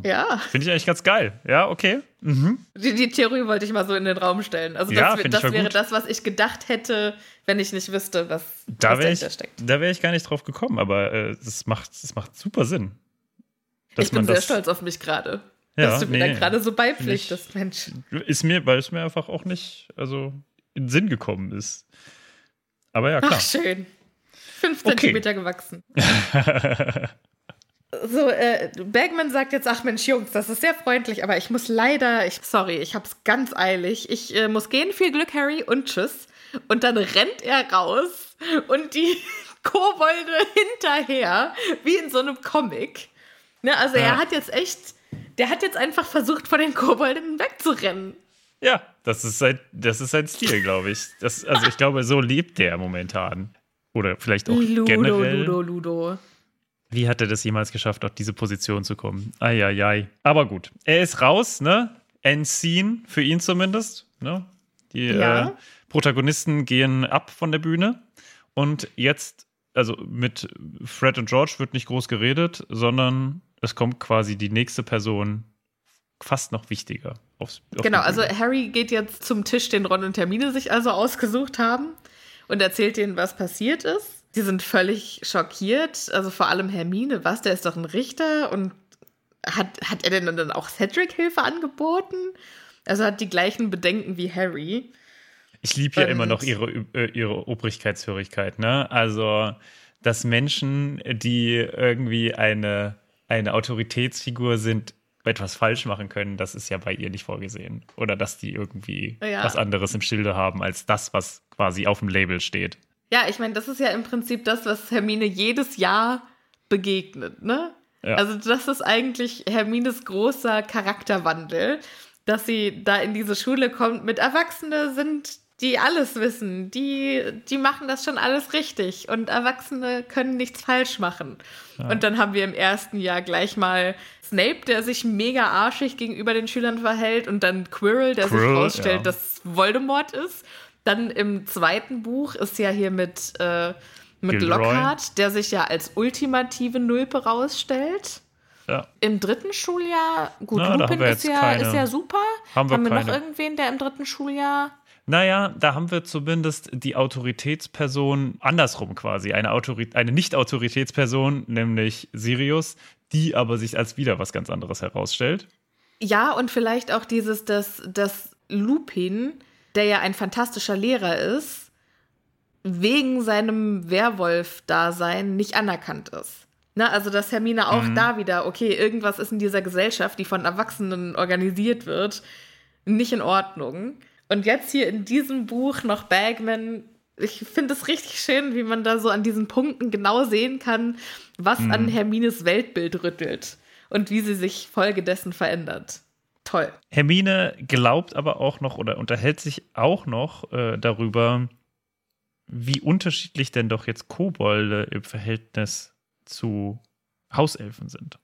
Ja, Finde ich eigentlich ganz geil. Ja, okay. Mhm. die, die Theorie wollte ich mal so in den Raum stellen. Also das, Ja, wär- ich das wäre gut. das, was ich gedacht hätte, wenn ich nicht wüsste, was, Da was wäre ich, dahinter steckt. da wär ich gar nicht drauf gekommen, aber äh, das, macht, das macht super Sinn. Dass Ich bin man sehr stolz auf mich gerade. Ja, dass du mir nee, da gerade so beipflichtest, Mensch. Ist mir, weil es mir einfach auch nicht, also in den Sinn gekommen ist. Aber ja, klar. Ach, schön. Fünf Okay. Zentimeter gewachsen. [laughs] So, äh, Bergman sagt jetzt, ach Mensch, Jungs, das ist sehr freundlich, aber ich muss leider, ich, sorry, ich hab's ganz eilig. Ich äh, muss gehen, viel Glück, Harry, und tschüss. Und dann rennt er raus und die [laughs] Kobolde hinterher, wie in so einem Comic. Ne, also Ja. er hat jetzt echt, der hat jetzt einfach versucht, von den Kobolden wegzurennen. ja, das ist sein, das ist sein Stil, glaube ich. Das, also ich glaube, so lebt der momentan. Oder vielleicht auch Ludo, generell. Ludo, Ludo. Wie hat er das jemals geschafft, auf diese Position zu kommen? Eieiei. Aber gut, er ist raus, ne? Endscene, für ihn zumindest. Ne? Die Ja. äh, Protagonisten gehen ab von der Bühne. Und jetzt, also mit Fred und George wird nicht groß geredet, sondern es kommt quasi die nächste Person fast noch wichtiger aufs auf Genau, also. Harry geht jetzt zum Tisch, den Ron und Hermine sich also ausgesucht haben und erzählt denen, was passiert ist. Die sind völlig schockiert, also vor allem Hermine, was, der ist doch ein Richter und hat, hat er denn dann auch Cedric Hilfe angeboten? Also hat die gleichen Bedenken wie Harry. Ich liebe ja immer noch ihre, äh, ihre Obrigkeitshörigkeit, ne? Also, dass Menschen, die irgendwie eine, eine Autoritätsfigur sind, etwas falsch machen können, das ist ja bei ihr nicht vorgesehen. Oder dass die irgendwie Ja. was anderes im Schilde haben, als das, was quasi auf dem Label steht. Ja, ich meine, das ist ja im Prinzip das, was Hermine jedes Jahr begegnet, ne? Ja. Also das ist eigentlich Hermines großer Charakterwandel, dass sie da in diese Schule kommt mit Erwachsene sind, die alles wissen, die, die machen das schon alles richtig und Erwachsene können nichts falsch machen. Und dann haben wir im ersten Jahr gleich mal Snape, der sich mega arschig gegenüber den Schülern verhält und dann Quirrell, der sich Quirrell, rausstellt, ja. dass Voldemort ist. Dann im zweiten Buch ist ja hier mit, äh, mit. Lockhart, der sich ja als ultimative Nulpe rausstellt. Ja. Im dritten Schuljahr, gut, Na, haben Lupin wir ist ja, keine. ist ja super. Haben wir noch keine. irgendwen, der im dritten Schuljahr. Naja, da haben wir zumindest die Autoritätsperson andersrum quasi. Eine, Autori eine Nicht-Autoritätsperson, nämlich Sirius, die aber sich als wieder was ganz anderes herausstellt. Ja, und vielleicht auch dieses, dass, dass Lupin, der ja ein fantastischer Lehrer ist, wegen seinem Werwolf-Dasein nicht anerkannt ist. Na, also, dass Hermine auch da wieder, okay, irgendwas ist in dieser Gesellschaft, die von Erwachsenen organisiert wird, nicht in Ordnung. Und jetzt hier in diesem Buch noch Bagman. Ich finde es richtig schön, wie man da so an diesen Punkten genau sehen kann, was an Hermines Weltbild rüttelt und wie sie sich folgedessen verändert. Toll. Hermine glaubt aber auch noch oder unterhält sich auch noch äh, darüber, wie unterschiedlich denn doch jetzt Kobolde im Verhältnis zu Hauselfen sind.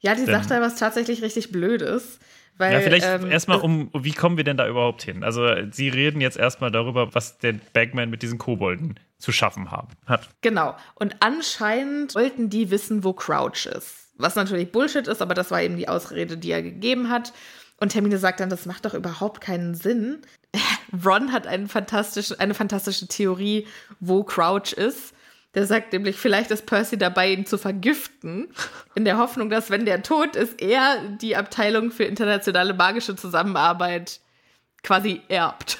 Ja, die Denn- sagt da was tatsächlich richtig Blödes. Weil, ja, vielleicht ähm, erstmal um, wie kommen wir denn da überhaupt hin? Also, sie reden jetzt erstmal darüber, was der Bagman mit diesen Kobolden zu schaffen haben, hat. Genau. Und anscheinend wollten die wissen, wo Crouch ist. Was natürlich Bullshit ist, aber das war eben die Ausrede, die er gegeben hat. Und Hermine sagt dann, das macht doch überhaupt keinen Sinn. [laughs] Ron hat einen fantastischen, eine fantastische Theorie, wo Crouch ist. Der sagt nämlich, vielleicht ist Percy dabei, ihn zu vergiften, in der Hoffnung, dass, wenn der tot ist, er die Abteilung für internationale magische Zusammenarbeit quasi erbt.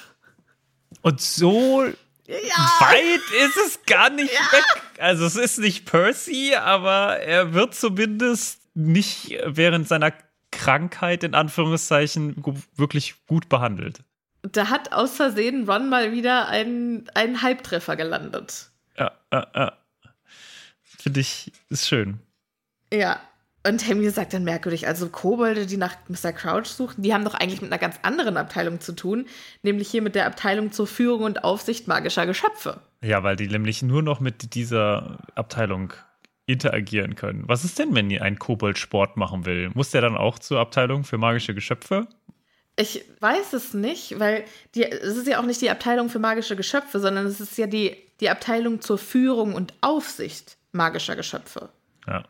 Und so Ja, weit ist es gar nicht weg. Also, es ist nicht Percy, aber er wird zumindest nicht während seiner Krankheit in Anführungszeichen wirklich gut behandelt. da hat aus Versehen Ron mal wieder einen, einen Halbtreffer gelandet. Ja, ja, ja. Finde ich, ist schön. Ja. Und Hermine sagt dann merkwürdig, also Kobolde, die nach Mr. Crouch suchen, die haben doch eigentlich mit einer ganz anderen Abteilung zu tun, nämlich hier mit der Abteilung zur Führung und Aufsicht magischer Geschöpfe. Ja, weil die nämlich nur noch mit dieser Abteilung interagieren können. Was ist denn, wenn ihr ein Kobold Sport machen will? Muss der dann auch zur Abteilung für magische Geschöpfe? Ich weiß es nicht, weil die, es ist ja auch nicht die Abteilung für magische Geschöpfe, sondern es ist ja die, die Abteilung zur Führung und Aufsicht magischer Geschöpfe. Ja.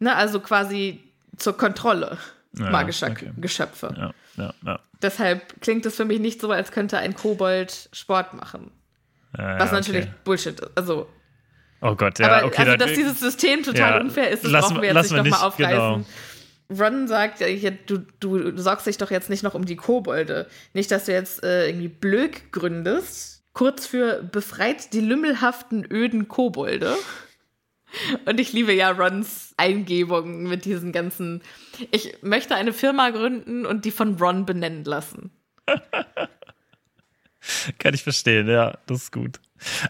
Ne, also quasi zur Kontrolle Ja, magischer okay. Geschöpfe. Ja, ja, ja. Deshalb klingt es für mich nicht so, als könnte ein Kobold Sport machen. ja Was natürlich okay. Bullshit ist. Also, Oh Gott, ja, aber okay. also, dass dieses System total unfair ist, das lassen brauchen wir- jetzt nicht nochmal aufreißen. genau. Ron sagt, ja, du, du sorgst dich doch jetzt nicht noch um die Kobolde. Nicht, dass du jetzt äh, irgendwie Blöck gründest. Kurz für befreit die lümmelhaften, öden Kobolde. Und ich liebe ja Rons Eingebungen mit diesen ganzen. Ich möchte eine Firma gründen und die von Ron benennen lassen. [laughs] Kann ich verstehen, ja, das ist gut.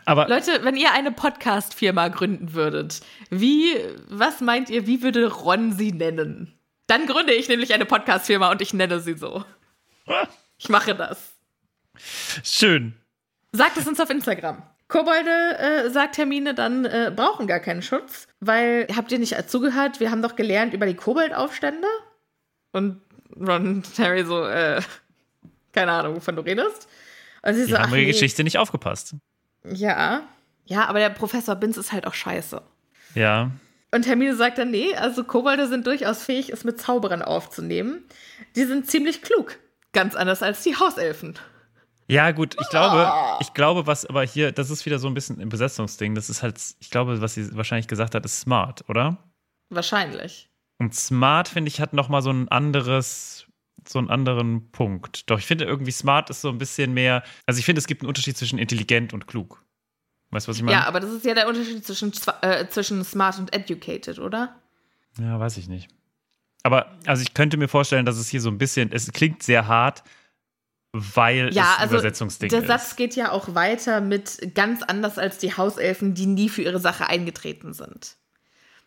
Aber Leute, wenn ihr eine Podcast-Firma gründen würdet, wie, was meint ihr, wie würde Ron sie nennen? Dann gründe ich nämlich eine Podcast-Firma und ich nenne sie so. [laughs] Ich mache das. schön. Sagt es uns auf Instagram. Kobolde, äh, sagt Hermine, dann äh, brauchen gar keinen Schutz, weil, habt ihr nicht zugehört, wir haben doch gelernt über die Koboldaufstände? Und Ron und Harry so, äh, keine Ahnung, wovon du redest. Und sie Die so, haben ihre nee, Geschichte nicht aufgepasst. Ja. Ja, aber der Professor Binz ist halt auch scheiße. Ja. Und Hermine sagt dann, nee, also Kobolde sind durchaus fähig, es mit Zauberern aufzunehmen. Die sind ziemlich klug. Ganz anders als die Hauselfen. Ja, gut, ich glaube, ich glaube, was aber hier, das ist wieder so ein bisschen ein Besetzungsding. Das ist halt, ich glaube, was sie wahrscheinlich gesagt hat, ist smart, oder? Wahrscheinlich. Und smart, finde ich, hat nochmal so ein anderes, so einen anderen Punkt. Doch ich finde irgendwie smart ist so ein bisschen mehr, also ich finde, es gibt einen Unterschied zwischen intelligent und klug. Weißt du, was ich meine? Ja, aber das ist ja der Unterschied zwischen, äh, zwischen smart und educated, oder? Ja, weiß ich nicht. Aber also ich könnte mir vorstellen, dass es hier so ein bisschen, es klingt sehr hart, weil Ja, es also Übersetzungsding der ist. Satz geht ja auch weiter mit ganz anders als die Hauselfen, die nie für ihre Sache eingetreten sind.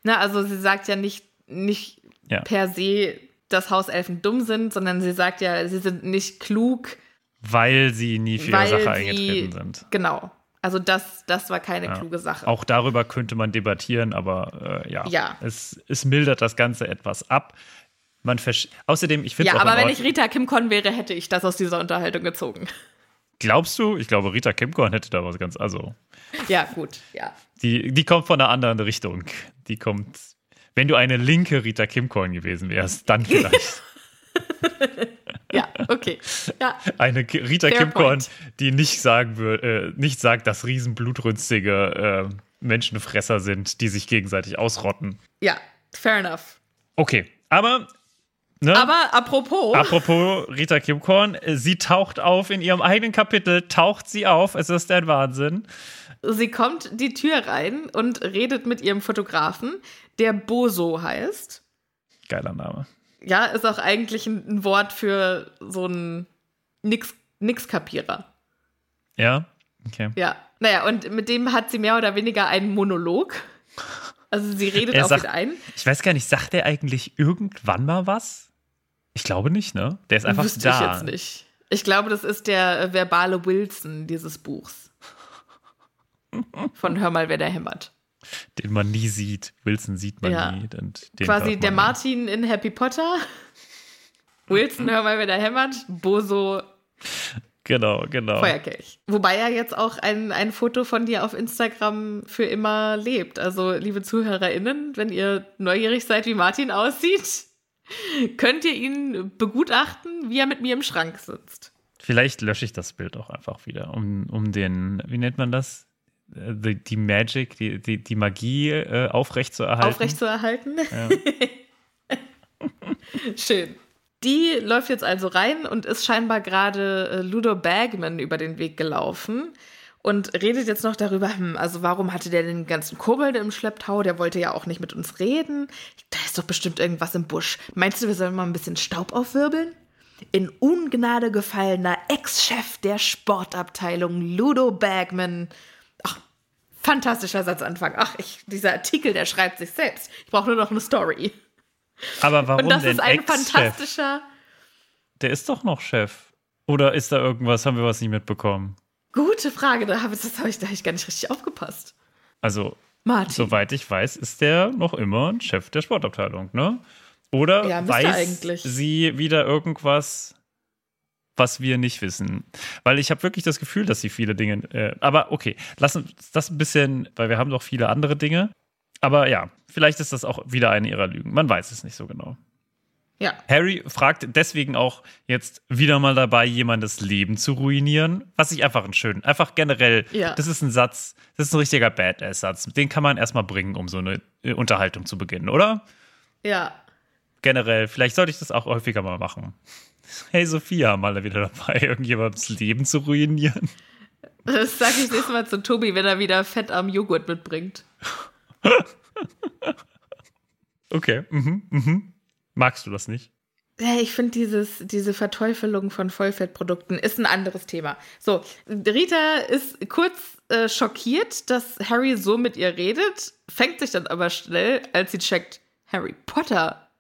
Na, also sie sagt ja nicht, nicht Ja. per se, dass Hauselfen dumm sind, sondern sie sagt ja, sie sind nicht klug, weil sie nie für ihre Sache sie, eingetreten sind. Genau. Also das, das war keine Ja. kluge Sache. Auch darüber könnte man debattieren, aber äh, ja, Ja. Es, es mildert das Ganze etwas ab. Man versch Außerdem, ich finde ja, aber wenn ich Rita Kimcon wäre, hätte ich das aus dieser Unterhaltung gezogen. Glaubst du? Ich glaube, Rita Kimkorn hätte da was ganz. Also, Ja, gut, ja. die, die kommt von einer anderen Richtung. Die kommt. Wenn du eine linke Rita Kimkorn gewesen wärst, dann vielleicht. [laughs] Ja, okay. Ja, eine Rita Fair Kimkorn, point. die nicht sagen würde, äh, nicht sagt, dass riesen blutrünstige äh, Menschenfresser sind, die sich gegenseitig ausrotten. ja, fair enough. Okay, aber. Ne? Aber apropos, Apropos Rita Kimkorn, sie taucht auf in ihrem eigenen Kapitel, taucht sie auf, es ist ein Wahnsinn. sie kommt die Tür rein und redet mit ihrem Fotografen, der Boso heißt. Geiler Name. Ja, ist auch eigentlich ein, Wort für so einen Nix, Nix-Kapierer. Ja? Okay. Ja. Naja, und mit dem hat sie mehr oder weniger einen Monolog. Also sie redet Er auf sagt- ihn ein. Ich weiß gar nicht, sagt er eigentlich irgendwann mal was? Ich glaube nicht, ne? Der ist einfach Wüsste da. ich jetzt nicht. Ich glaube, das ist der äh, verbale Wilson dieses Buchs. Von Hör mal, wer da hämmert. Den man nie sieht. Wilson sieht man Ja. nie. Und Quasi der. Martin in Happy Potter. Wilson, hör mal, wer da hämmert. Boso, Genau, genau. Feuerkelch. Wobei ja jetzt auch ein, ein Foto von dir auf Instagram für immer lebt. Also, liebe ZuhörerInnen, wenn ihr neugierig seid, wie Martin aussieht, könnt ihr ihn begutachten, wie er mit mir im Schrank sitzt. Vielleicht lösche ich das Bild auch einfach wieder, um, um den, wie nennt man das? Äh, Die, die Magic, die, die, die Magie äh, aufrechtzuerhalten. Aufrechtzuerhalten. Ja. [laughs] Schön. Die läuft jetzt also rein und ist scheinbar gerade äh, Ludo Bagman über den Weg gelaufen und redet jetzt noch darüber, hm, also warum hatte der den ganzen Kobolde im Schlepptau? Der wollte ja auch nicht mit uns reden. Da ist doch bestimmt irgendwas im Busch. Meinst du, wir sollen mal ein bisschen Staub aufwirbeln? In Ungnade gefallener Ex-Chef der Sportabteilung Ludo Bagman. Ach, fantastischer Satzanfang. Ach, ich, dieser Artikel, der schreibt sich selbst. Ich brauche nur noch eine Story. Aber warum Und das denn ist ein fantastischer. Der ist doch noch Chef. Oder ist da irgendwas, haben wir was nicht mitbekommen? Gute Frage, da habe hab ich, da hab ich gar nicht richtig aufgepasst. Also, Martin. soweit ich weiß, ist der noch immer ein Chef der Sportabteilung, ne? Oder Ja, weiß eigentlich. sie wieder irgendwas, was wir nicht wissen? Weil ich habe wirklich das Gefühl, dass sie viele Dinge. Äh, aber okay, lass uns das ein bisschen, weil wir haben noch viele andere Dinge. Aber ja, vielleicht ist das auch wieder eine ihrer Lügen. Man weiß es nicht so genau. Ja. Harry fragt deswegen auch jetzt wieder mal dabei, jemandes Leben zu ruinieren. Was ich einfach einen schönen, einfach generell, Ja. das ist ein Satz, das ist ein richtiger Badass-Satz. Den kann man erstmal bringen, um so eine äh, Unterhaltung zu beginnen, oder? Ja. generell, vielleicht sollte ich das auch häufiger mal machen. [laughs] Hey Sophia, mal wieder dabei, [laughs] irgendjemandes Leben zu ruinieren. Das sage ich nächstes Mal zu Tobi, wenn er wieder Fett am Joghurt mitbringt. [laughs] okay, mhm, mhm. Magst du das nicht? Ich finde diese Verteufelung von Vollfettprodukten ist ein anderes Thema. So, Rita ist kurz äh, schockiert, dass Harry so mit ihr redet, fängt sich dann aber schnell, als sie checkt, Harry Potter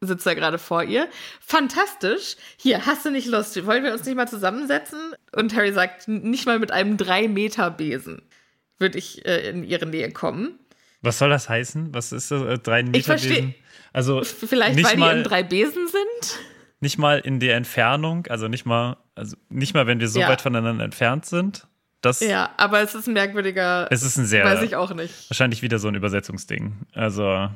sitzt da gerade vor ihr. Fantastisch. Hier, hast du nicht Lust? Wollen wir uns nicht mal zusammensetzen? Und Harry sagt, nicht mal mit einem 3-Meter-Besen würde ich äh, in ihre Nähe kommen. Was soll das heißen? Was ist das? Äh, 3 Meter ich verstehe. Also vielleicht weil mal, die in drei Besen sind. Nicht mal in der Entfernung, also nicht mal, also nicht mal, wenn wir so ja. weit voneinander entfernt sind. Das, ja, aber es ist ein merkwürdiger. Es ist ein sehr. Weiß ich auch nicht. Wahrscheinlich wieder so ein Übersetzungsding. Also,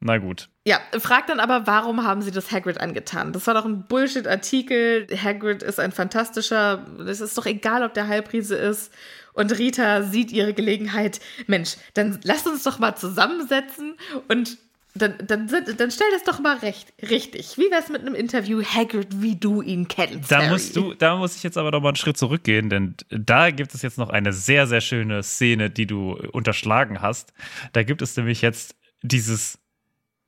na gut. Ja, fragt dann aber, warum haben sie das Hagrid angetan? Das war doch ein Bullshit-Artikel. Hagrid ist ein fantastischer. Es ist doch egal, ob der Halbriese ist. Und Rita sieht ihre Gelegenheit. Mensch, dann lasst uns doch mal zusammensetzen und dann, dann, dann stell das doch mal recht, richtig. Wie wär's mit einem Interview Hagrid, wie du ihn kennst? Da musst du, da muss ich jetzt aber noch mal einen Schritt zurückgehen, denn da gibt es jetzt noch eine sehr, sehr schöne Szene, die du unterschlagen hast. Da gibt es nämlich jetzt dieses,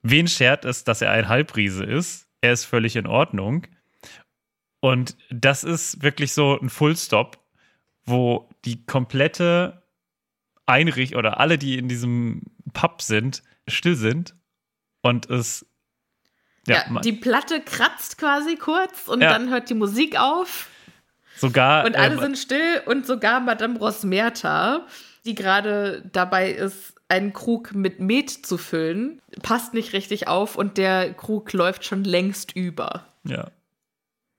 wen schert es, dass er ein Halbriese ist? Er ist völlig in Ordnung. Und das ist wirklich so ein Fullstop, wo die komplette Einrichtung oder alle, die in diesem Pub sind, still sind und es. Ja, ja die Platte kratzt quasi kurz und ja. dann hört die Musik auf. Sogar. Und alle ähm, sind still und sogar Madame Rosmerta, die gerade dabei ist, einen Krug mit Met zu füllen, passt nicht richtig auf und der Krug läuft schon längst über. Ja.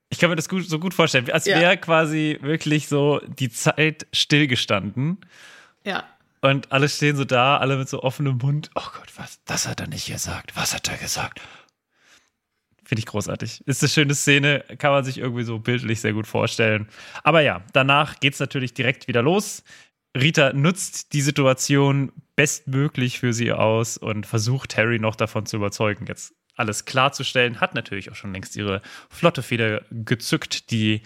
Ich kann mir das gut, so gut vorstellen, als wäre ja. quasi wirklich so die Zeit stillgestanden. Ja. Und alle stehen so da, alle mit so offenem Mund. Oh Gott, was? Das hat er nicht gesagt. Was hat er gesagt? Finde ich großartig. Ist eine schöne Szene, kann man sich irgendwie so bildlich sehr gut vorstellen. Aber ja, danach geht es natürlich direkt wieder los. Rita nutzt die Situation bestmöglich für sie aus und versucht Harry noch davon zu überzeugen, jetzt alles klarzustellen. Hat natürlich auch schon längst ihre flotte Feder gezückt, die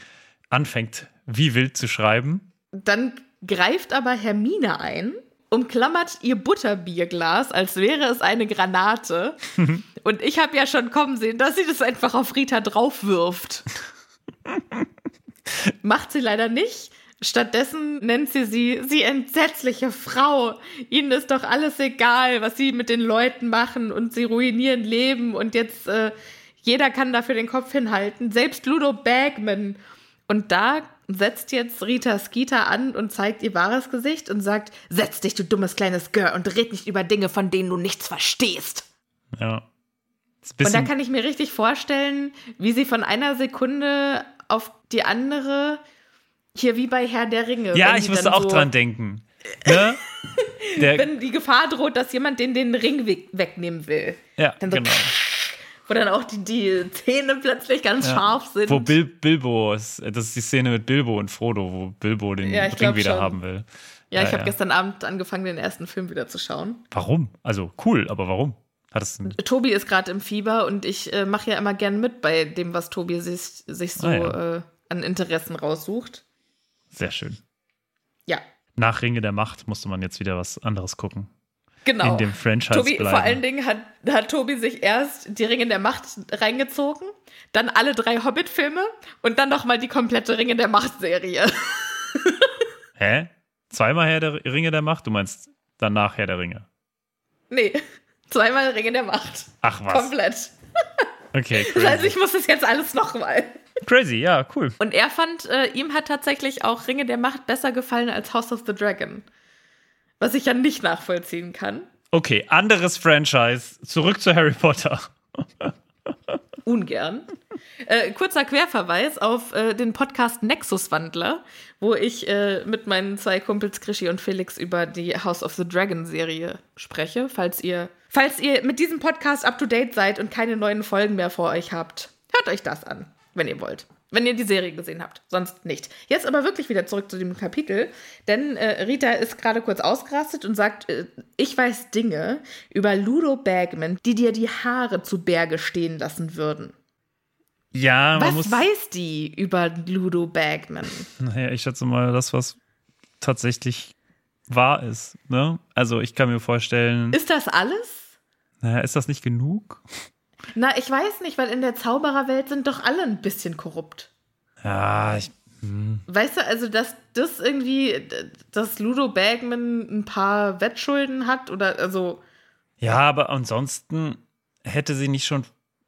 anfängt wie wild zu schreiben. Dann greift aber Hermine ein umklammert ihr Butterbierglas, als wäre es eine Granate. [laughs] Und ich habe ja schon kommen sehen, dass sie das einfach auf Rita draufwirft. [laughs] Macht sie leider nicht. Stattdessen nennt sie sie, sie entsetzliche Frau. Ihnen ist doch alles egal, was sie mit den Leuten machen und sie ruinieren Leben und jetzt äh, jeder kann dafür den Kopf hinhalten, selbst Ludo Bagman. Und da setzt jetzt Rita Skeeter an und zeigt ihr wahres Gesicht und sagt: Setz dich, du dummes kleines Girl, und red nicht über Dinge, von denen du nichts verstehst. Ja. Und da kann ich mir richtig vorstellen, wie sie von einer Sekunde auf die andere, hier wie bei Herr der Ringe. Ja, ich musste auch so dran denken. Ne? [laughs] wenn die Gefahr droht, dass jemand den, den Ring wegnehmen will. Ja, dann so, genau [laughs] wo dann auch die, die Zähne plötzlich ganz ja. scharf sind. Wo Bil Bilbo ist, das ist die Szene mit Bilbo und Frodo, wo Bilbo den ja, Ring wieder schon. haben will. Ja, ja ich habe gestern Abend angefangen, den ersten Film wieder zu schauen. Warum? Also cool, aber warum? Tobi ist gerade im Fieber und ich äh, mache ja immer gern mit bei dem, was Tobi sich, sich so ah, äh, an Interessen raussucht. Sehr schön. Ja. Nach Ringe der Macht musste man jetzt wieder was anderes gucken genau. in dem Franchise Tobi, bleiben. Vor allen Dingen hat, hat Tobi sich erst die Ringe der Macht reingezogen, dann alle drei Hobbit-Filme und dann nochmal die komplette Ringe der Macht-Serie. [laughs] Hä? Zweimal Herr der Ringe der Macht? Du meinst danach Herr der Ringe? Nee, zweimal Ringe der Macht. Ach was. Komplett. Okay, crazy. Das heißt, ich muss das jetzt alles nochmal. Crazy, ja, cool. Und er fand, äh, ihm hat tatsächlich auch Ringe der Macht besser gefallen als House of the Dragon was ich ja nicht nachvollziehen kann. Okay, anderes Franchise. Zurück zu Harry Potter. [laughs] Ungern. Äh, kurzer Querverweis auf äh, den Podcast Nexus Wandler, wo ich äh, mit meinen zwei Kumpels Krischi und Felix über die House of the Dragon Serie spreche. Falls ihr, falls ihr mit diesem Podcast up to date seid und keine neuen Folgen mehr vor euch habt, hört euch das an, wenn ihr wollt. Wenn ihr die Serie gesehen habt, sonst nicht. Jetzt aber wirklich wieder zurück zu dem Kapitel, denn äh, Rita ist gerade kurz ausgerastet und sagt, äh, ich weiß Dinge über Ludo Bagman, die dir die Haare zu Berge stehen lassen würden. Ja, man Was muss. weiß die über Ludo Bagman? [laughs] Naja, ich schätze mal, das, was tatsächlich wahr ist. Ne? Also, ich kann mir vorstellen, Ist das alles? naja, ist das nicht genug? Na, ich weiß nicht, weil in der Zaubererwelt sind doch alle ein bisschen korrupt. Ja, ich, Weißt du, also, dass das irgendwie, dass Ludo Bagman ein paar Wettschulden hat oder also. ja, aber ansonsten hätte sie nicht schon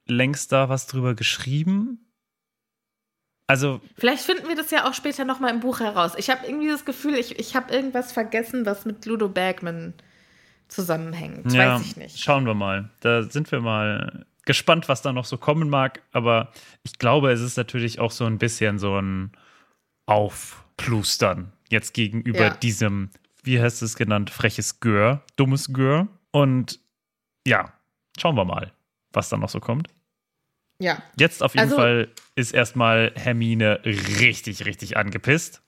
längst da was drüber geschrieben? Also, Vielleicht finden wir das ja auch später nochmal im Buch heraus. Ich habe irgendwie das Gefühl, ich, ich habe irgendwas vergessen, was mit Ludo Bagman zusammenhängt. ja, Weiß ich nicht. schauen wir mal. Da sind wir mal gespannt, was da noch so kommen mag. Aber ich glaube, es ist natürlich auch so ein bisschen so ein Aufplustern jetzt gegenüber Ja. diesem, wie heißt es genannt, freches Gör, dummes Gör. Und ja, schauen wir mal, was da noch so kommt. Ja. Jetzt auf jeden Also- Fall ist erstmal Hermine richtig, richtig angepisst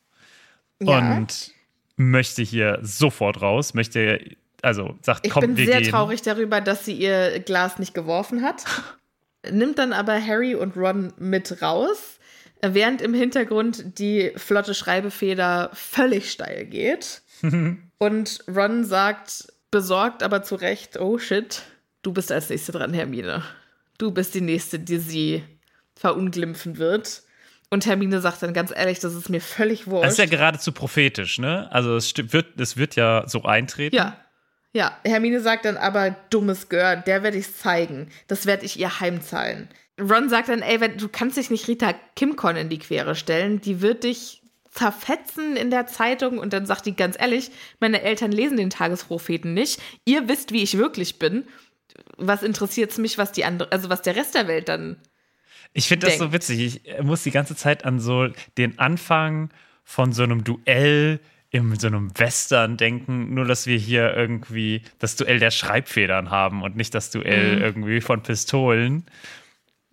ja. und möchte hier sofort raus, möchte, also sagt, Ich komm, bin wir sehr gehen. traurig darüber, dass sie ihr Glas nicht geworfen hat. [laughs] Nimmt dann aber Harry und Ron mit raus, während im Hintergrund die flotte Schreibefeder völlig steil geht. [laughs] und Ron sagt, besorgt aber zu Recht, oh shit, du bist als Nächste dran, Hermine. Du bist die Nächste, die sie verunglimpfen wird. Und Hermine sagt dann ganz ehrlich, das ist mir völlig wurscht. Das ist ja geradezu prophetisch, ne? Also es wird, es wird ja so eintreten. Ja. Ja, Hermine sagt dann aber, dummes Girl, der werde ich zeigen. Das werde ich ihr heimzahlen. Ron sagt dann, ey, wenn, du kannst dich nicht Rita Kimcon in die Quere stellen. Die wird dich zerfetzen in der Zeitung. Und dann sagt die ganz ehrlich, meine Eltern lesen den Tagespropheten nicht. Ihr wisst, wie ich wirklich bin. Was interessiert es mich, was die andere, also was der Rest der Welt dann Ich finde das so witzig. Ich muss die ganze Zeit an so den Anfang von so einem Duell in so einem Western denken, nur dass wir hier irgendwie das Duell der Schreibfedern haben und nicht das Duell Mhm. irgendwie von Pistolen.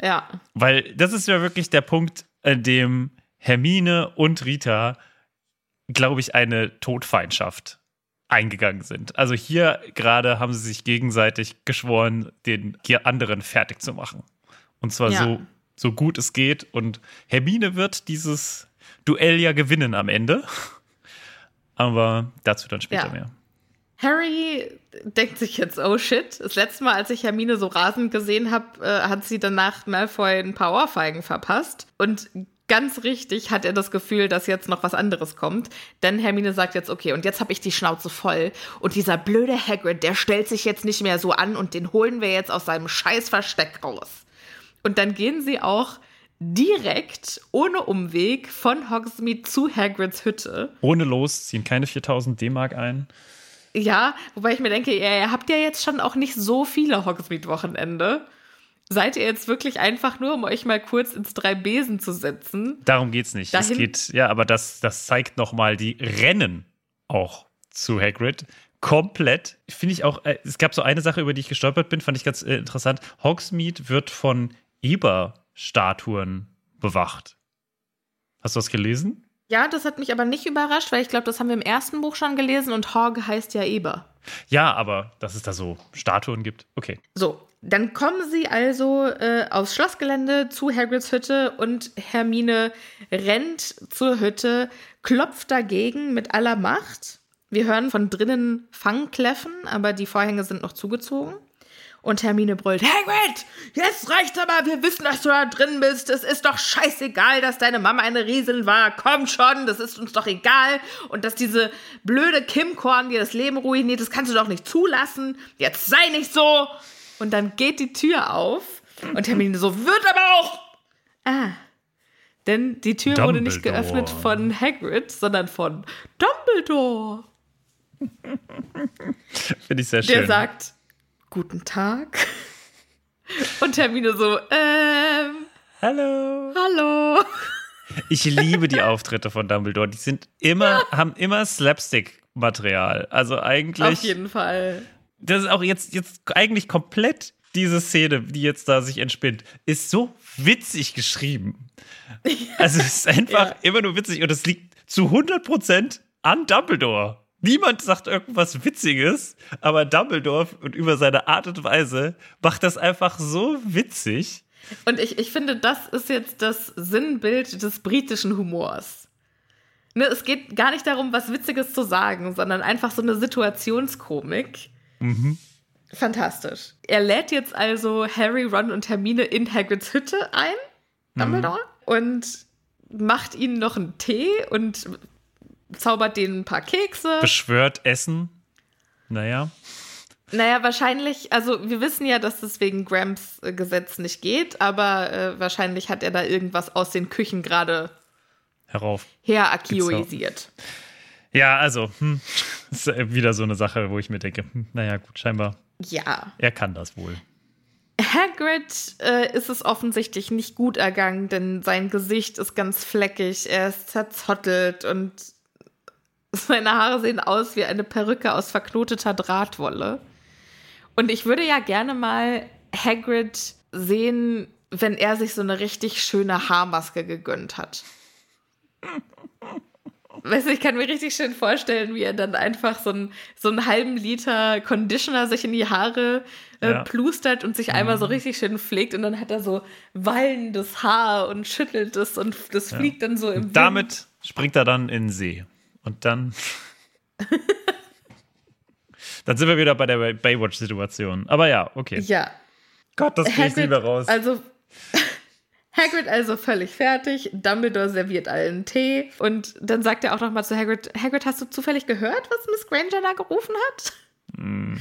Ja, Weil das ist ja wirklich der Punkt, an dem Hermine und Rita, glaube ich, eine Todfeindschaft eingegangen sind. Also hier gerade haben sie sich gegenseitig geschworen, den hier anderen fertig zu machen. Und zwar Ja. so, so gut es geht. Und Hermine wird dieses Duell ja gewinnen am Ende. Aber dazu dann später Ja. mehr. Harry denkt sich jetzt, oh shit. Das letzte Mal, als ich Hermine so rasend gesehen habe, äh, hat sie danach Malfoy ein paar Ohrfeigen verpasst. Und ganz richtig hat er das Gefühl, dass jetzt noch was anderes kommt. Denn Hermine sagt jetzt, okay, und jetzt habe ich die Schnauze voll. Und dieser blöde Hagrid, der stellt sich jetzt nicht mehr so an und den holen wir jetzt aus seinem scheiß Versteck raus. Und dann gehen sie auch direkt, ohne Umweg, von Hogsmeade zu Hagrids Hütte. Ohne losziehen, keine 4000 D-Mark ein. Ja, wobei ich mir denke, ihr, habt ja jetzt schon auch nicht so viele Hogsmeade-Wochenende. Seid ihr jetzt wirklich einfach nur, um euch mal kurz ins Drei Besen zu setzen? Darum geht's nicht. Es Dahin- geht, ja, aber das, das zeigt nochmal die Rennen auch zu Hagrid. Komplett. Finde ich auch, äh, es gab so eine Sache, über die ich gestolpert bin, fand ich ganz äh, interessant. Hogsmeade wird von Eber-Statuen bewacht. Hast du das gelesen? Ja, das hat mich aber nicht überrascht, weil ich glaube, das haben wir im ersten Buch schon gelesen und Hog heißt ja Eber. Ja, aber dass es da so Statuen gibt. Okay. So, dann kommen sie also äh, aufs Schlossgelände zu Hagrids Hütte und Hermine rennt zur Hütte, klopft dagegen mit aller Macht. Wir hören von drinnen Fangkläffen, aber die Vorhänge sind noch zugezogen. Und Hermine brüllt, Hagrid, jetzt reicht's aber, wir wissen, dass du da drin bist. Es ist doch scheißegal, dass deine Mama eine Riesel war. Komm schon, das ist uns doch egal. Und dass diese blöde Kimkorn dir das Leben ruiniert, das kannst du doch nicht zulassen. Jetzt sei nicht so. Und dann geht die Tür auf und Hermine so, wird aber auch. Ah. Denn die Tür wurde nicht Dumbledore. geöffnet von Hagrid, sondern von Dumbledore. [laughs] Finde ich sehr Der schön. sagt, guten Tag. [laughs] Und Hermine so, ähm, Hallo. hallo. Ich liebe die Auftritte von Dumbledore. Die sind immer, haben immer Slapstick-Material. Also eigentlich. Auf jeden Fall. das ist auch jetzt, jetzt eigentlich komplett diese Szene, die jetzt da sich entspinnt, ist so witzig geschrieben. [laughs] Also es ist einfach Ja. immer nur witzig und es liegt zu 100% an Dumbledore. Niemand sagt irgendwas Witziges, aber Dumbledore und über seine Art und Weise macht das einfach so witzig. Und ich, ich finde, das ist jetzt das Sinnbild des britischen Humors. Ne, es geht gar nicht darum, was Witziges zu sagen, sondern einfach so eine Situationskomik. Fantastisch. Er lädt jetzt also Harry, Ron und Hermine in Hagrids Hütte ein, Dumbledore, und macht ihnen noch einen Tee und zaubert denen ein paar Kekse. Beschwört Essen. Naja. Naja, wahrscheinlich, also wir wissen ja, dass das wegen Gramps äh, Gesetz nicht geht, aber äh, wahrscheinlich hat er da irgendwas aus den Küchen gerade Herauf. herakioisiert. Ja, also, hm, [laughs] ist wieder so eine Sache, wo ich mir denke, hm, naja, gut, scheinbar, Ja. er kann das wohl. Hagrid äh, ist es offensichtlich nicht gut ergangen, denn sein Gesicht ist ganz fleckig, er ist zerzottelt und [laughs] seine Haare sehen aus wie eine Perücke aus verknoteter Drahtwolle. Und ich würde ja gerne mal Hagrid sehen, wenn er sich so eine richtig schöne Haarmaske gegönnt hat. [laughs] Weißt du, ich kann mir richtig schön vorstellen, wie er dann einfach so, ein, so einen halben Liter Conditioner sich in die Haare äh, Ja. plustert und sich einmal so richtig schön pflegt und dann hat er so wallendes Haar und schüttelt es und das fliegt dann so im Wind. Damit springt er dann in den See. Und dann. dann sind wir wieder bei der Baywatch-Situation. Aber ja, okay. Ja. Gott, das krieg ich lieber raus. Also [laughs] Hagrid also völlig fertig. Dumbledore serviert allen Tee und dann sagt er auch noch mal zu Hagrid: Hagrid, hast du zufällig gehört, was Miss Granger da gerufen hat? Und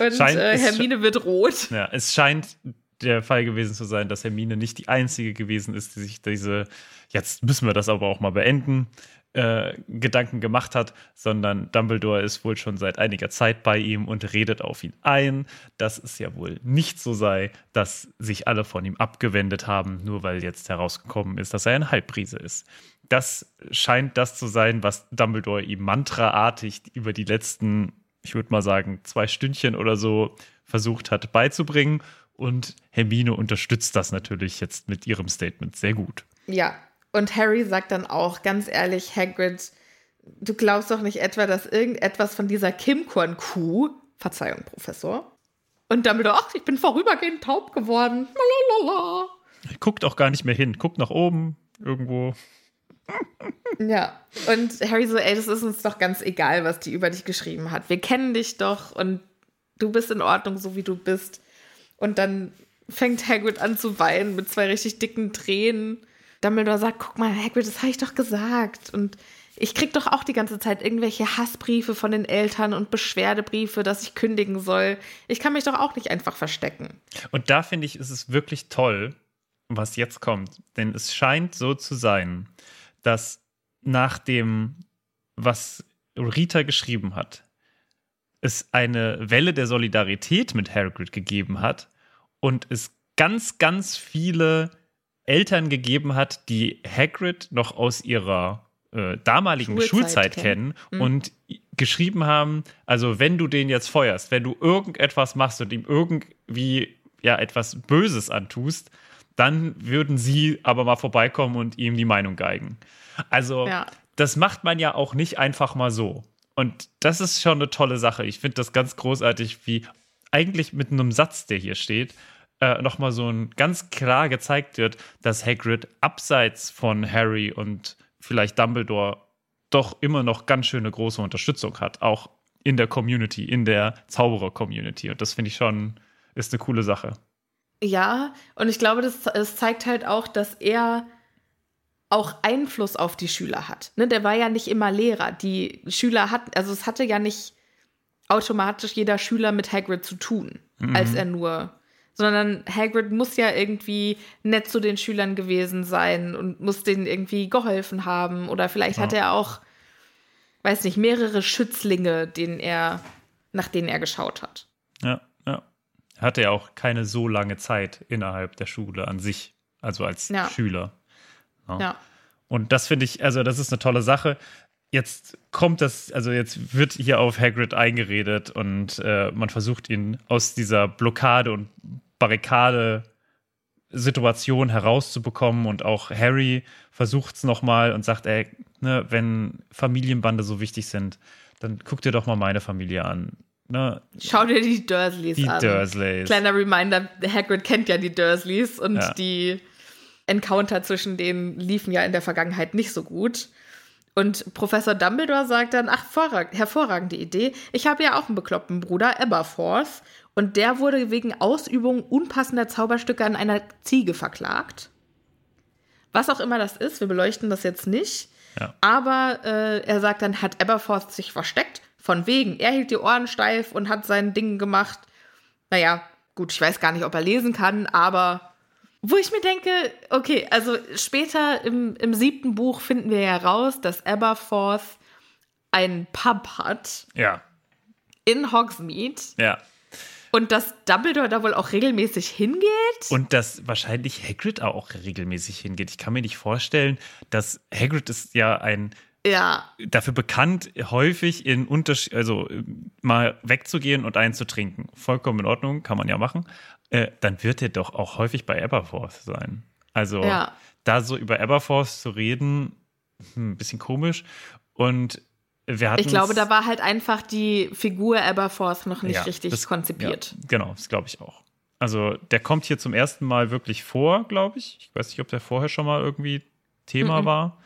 Hm. Scheint- äh, Hermine wird rot. Ja, es scheint der Fall gewesen zu sein, dass Hermine nicht die einzige gewesen ist, die sich diese, jetzt müssen wir das aber auch mal beenden, äh, Gedanken gemacht hat, sondern Dumbledore ist wohl schon seit einiger Zeit bei ihm und redet auf ihn ein, dass es ja wohl nicht so sei, dass sich alle von ihm abgewendet haben, nur weil jetzt herausgekommen ist, dass er ein Halbriese ist. Das scheint das zu sein, was Dumbledore ihm mantraartig über die letzten, ich würde mal sagen, zwei Stündchen oder so versucht hat beizubringen. Und Hermine unterstützt das natürlich jetzt mit ihrem Statement sehr gut. Ja. Und Harry sagt dann auch ganz ehrlich, Hagrid, du glaubst doch nicht etwa, dass irgendetwas von dieser Kimkorn-Kuh, Verzeihung, Professor, und Dumbledore, ach, ich bin vorübergehend taub geworden. Lalalala. Guckt auch gar nicht mehr hin, guckt nach oben irgendwo. Ja, und Harry so, ey, das ist uns doch ganz egal, was die über dich geschrieben hat. Wir kennen dich doch und du bist in Ordnung, so wie du bist. Und dann fängt Hagrid an zu weinen mit zwei richtig dicken Tränen. Dumbledore sagt, guck mal, Hagrid, das habe ich doch gesagt. Und ich krieg doch auch die ganze Zeit irgendwelche Hassbriefe von den Eltern und Beschwerdebriefe, dass ich kündigen soll. Ich kann mich doch auch nicht einfach verstecken. Und da finde ich, ist es wirklich toll, was jetzt kommt. Denn es scheint so zu sein, dass nach dem, was Rita geschrieben hat, es eine Welle der Solidarität mit Hagrid gegeben hat und es ganz, ganz viele Eltern gegeben hat, die Hagrid noch aus ihrer äh, damaligen Schulzeit Schulzeit, kennen. kennen und geschrieben haben, also wenn du den jetzt feuerst, wenn du irgendetwas machst und ihm irgendwie ja etwas Böses antust, dann würden sie aber mal vorbeikommen und ihm die Meinung geigen. Also Ja. das macht man ja auch nicht einfach mal so. Und das ist schon eine tolle Sache. Ich finde das ganz großartig, wie eigentlich mit einem Satz, der hier steht, äh, nochmal so ein ganz klar gezeigt wird, dass Hagrid abseits von Harry und vielleicht Dumbledore doch immer noch ganz schöne große Unterstützung hat, auch in der Community, in der Zauberer-Community. Und das finde ich schon, ist eine coole Sache. Ja, und ich glaube, das, es zeigt halt auch, dass er auch Einfluss auf die Schüler hat. Ne, der war ja nicht immer Lehrer. Die Schüler hatten, also es hatte ja nicht automatisch jeder Schüler mit Hagrid zu tun, als er nur, sondern Hagrid muss ja irgendwie nett zu den Schülern gewesen sein und muss denen irgendwie geholfen haben oder vielleicht hat er auch, weiß nicht, mehrere Schützlinge, denen er, nach denen er geschaut hat. Ja, ja. Hatte ja auch keine so lange Zeit innerhalb der Schule an sich, also als Ja. Schüler. Ja. Und das finde ich, also das ist eine tolle Sache. Jetzt kommt das, also jetzt wird hier auf Hagrid eingeredet und äh, man versucht ihn aus dieser Blockade und Barrikade Situation herauszubekommen und auch Harry versucht es nochmal und sagt, ey, ne, wenn Familienbande so wichtig sind, dann guck dir doch mal meine Familie an. Ne? Schau dir die Dursleys Die an. Dursleys. Kleiner Reminder, Hagrid kennt ja die Dursleys und Ja. die Encounter zwischen denen liefen ja in der Vergangenheit nicht so gut. Und Professor Dumbledore sagt dann, ach, vorrag hervorragende Idee. Ich habe ja auch einen bekloppten Bruder, Aberforth. Und der wurde wegen Ausübung unpassender Zauberstücke an einer Ziege verklagt. Was auch immer das ist, wir beleuchten das jetzt nicht. Ja. Aber äh, er sagt dann, hat Aberforth sich versteckt? Von wegen. Er hielt die Ohren steif und hat sein Ding gemacht. Naja, gut, ich weiß gar nicht, ob er lesen kann, aber wo ich mir denke, okay, also später im, im siebten Buch finden wir ja raus, dass Aberforth einen Pub hat Ja, in Hogsmeade ja. und dass Dumbledore da wohl auch regelmäßig hingeht. Und dass wahrscheinlich Hagrid auch regelmäßig hingeht. Ich kann mir nicht vorstellen, dass Hagrid ist ja ein ja, dafür bekannt, häufig in Unterschied, also äh, mal wegzugehen und einzutrinken. Vollkommen in Ordnung, kann man ja machen. Äh, dann wird er doch auch häufig bei Aberforth sein. Also Ja. da so über Aberforth zu reden, hm, ein bisschen komisch. Und wir hatten ich glaube, da war halt einfach die Figur Aberforth noch nicht Ja, richtig das- konzipiert. Ja, genau, das glaube ich auch. Also der kommt hier zum ersten Mal wirklich vor, glaube ich. Ich weiß nicht, ob der vorher schon mal irgendwie Thema Mhm. war.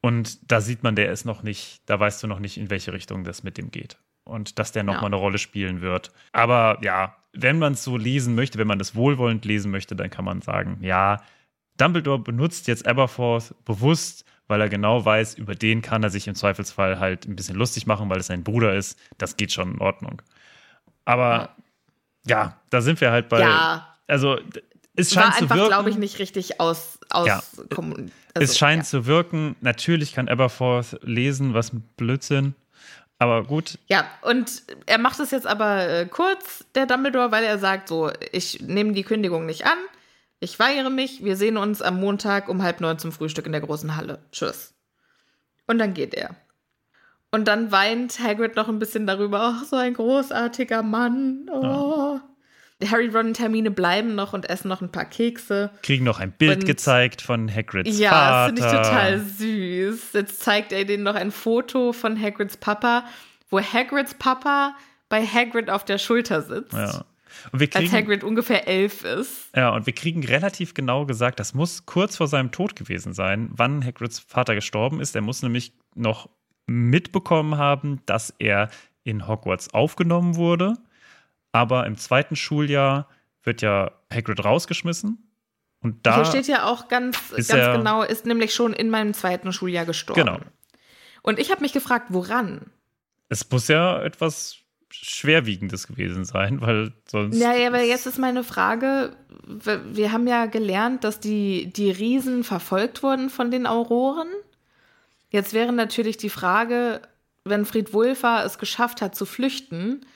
Und da sieht man, der ist noch nicht, da weißt du noch nicht, in welche Richtung das mit dem geht. Und dass der noch Ja. mal eine Rolle spielen wird. Aber ja, wenn man es so lesen möchte, wenn man das wohlwollend lesen möchte, dann kann man sagen, ja, Dumbledore benutzt jetzt Aberforth bewusst, weil er genau weiß, über den kann er sich im Zweifelsfall halt ein bisschen lustig machen, weil es sein Bruder ist. Das geht schon in Ordnung. Aber ja, da sind wir halt bei. Ja. Also es War scheint zu einfach, wirken. glaube ich, nicht richtig aus, aus Ja. also, es scheint ja. zu wirken. Natürlich kann Aberforth lesen, was ein Blödsinn. Aber gut, Ja, und er macht es jetzt aber äh, kurz, der Dumbledore, weil er sagt so, ich nehme die Kündigung nicht an, ich weigere mich, wir sehen uns am Montag um halb neun zum Frühstück in der großen Halle. Tschüss. Und dann geht er. Und dann weint Hagrid noch ein bisschen darüber, ach, so ein großartiger Mann. Oh. Harry, Ron und Hermine bleiben noch und essen noch ein paar Kekse. kriegen noch ein Bild Und- gezeigt von Hagrids Ja, Vater. das finde ich total süß. Jetzt zeigt er denen noch ein Foto von Hagrids Papa, wo Hagrids Papa bei Hagrid auf der Schulter sitzt. Ja. Und wir Als kriegen, Hagrid ungefähr elf ist. ja, und wir kriegen relativ genau gesagt, das muss kurz vor seinem Tod gewesen sein, wann Hagrids Vater gestorben ist. Er muss nämlich noch mitbekommen haben, dass er in Hogwarts aufgenommen wurde. Aber im zweiten Schuljahr wird ja Hagrid rausgeschmissen. Und da Hier steht ja auch ganz, ganz er- genau, ist nämlich schon in meinem zweiten Schuljahr gestorben. Genau. Und ich habe mich gefragt, woran? es muss ja etwas Schwerwiegendes gewesen sein, weil sonst. Ja, ja, aber jetzt ist meine Frage, wir wir haben ja gelernt, dass die, die Riesen verfolgt wurden von den Auroren. Jetzt wäre natürlich die Frage, wenn Fried Wulfer es geschafft hat zu flüchten,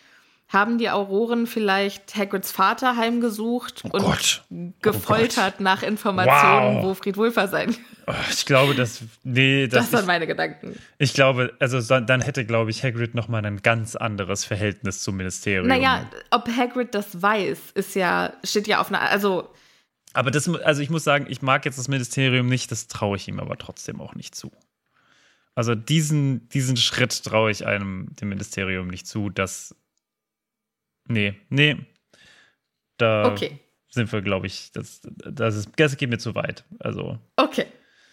haben die Auroren vielleicht Hagrids Vater heimgesucht Oh und Gott. gefoltert nach Informationen, Wow. wo Fried Wulfer sein Oh, Ich glaube, dass. Nee, Das das, waren ich, meine Gedanken. ich glaube, also so- dann hätte, glaube ich, Hagrid nochmal ein ganz anderes Verhältnis zum Ministerium. Naja, ob Hagrid das weiß, ist ja, steht ja auf einer, also Aber das, also ich muss sagen, ich mag jetzt das Ministerium nicht, das traue ich ihm aber trotzdem auch nicht zu. Also diesen, diesen Schritt traue ich einem, dem Ministerium nicht zu, dass. Nee, nee. Da okay. sind wir, glaube ich, das, das, ist, das geht mir zu weit. Also, Okay,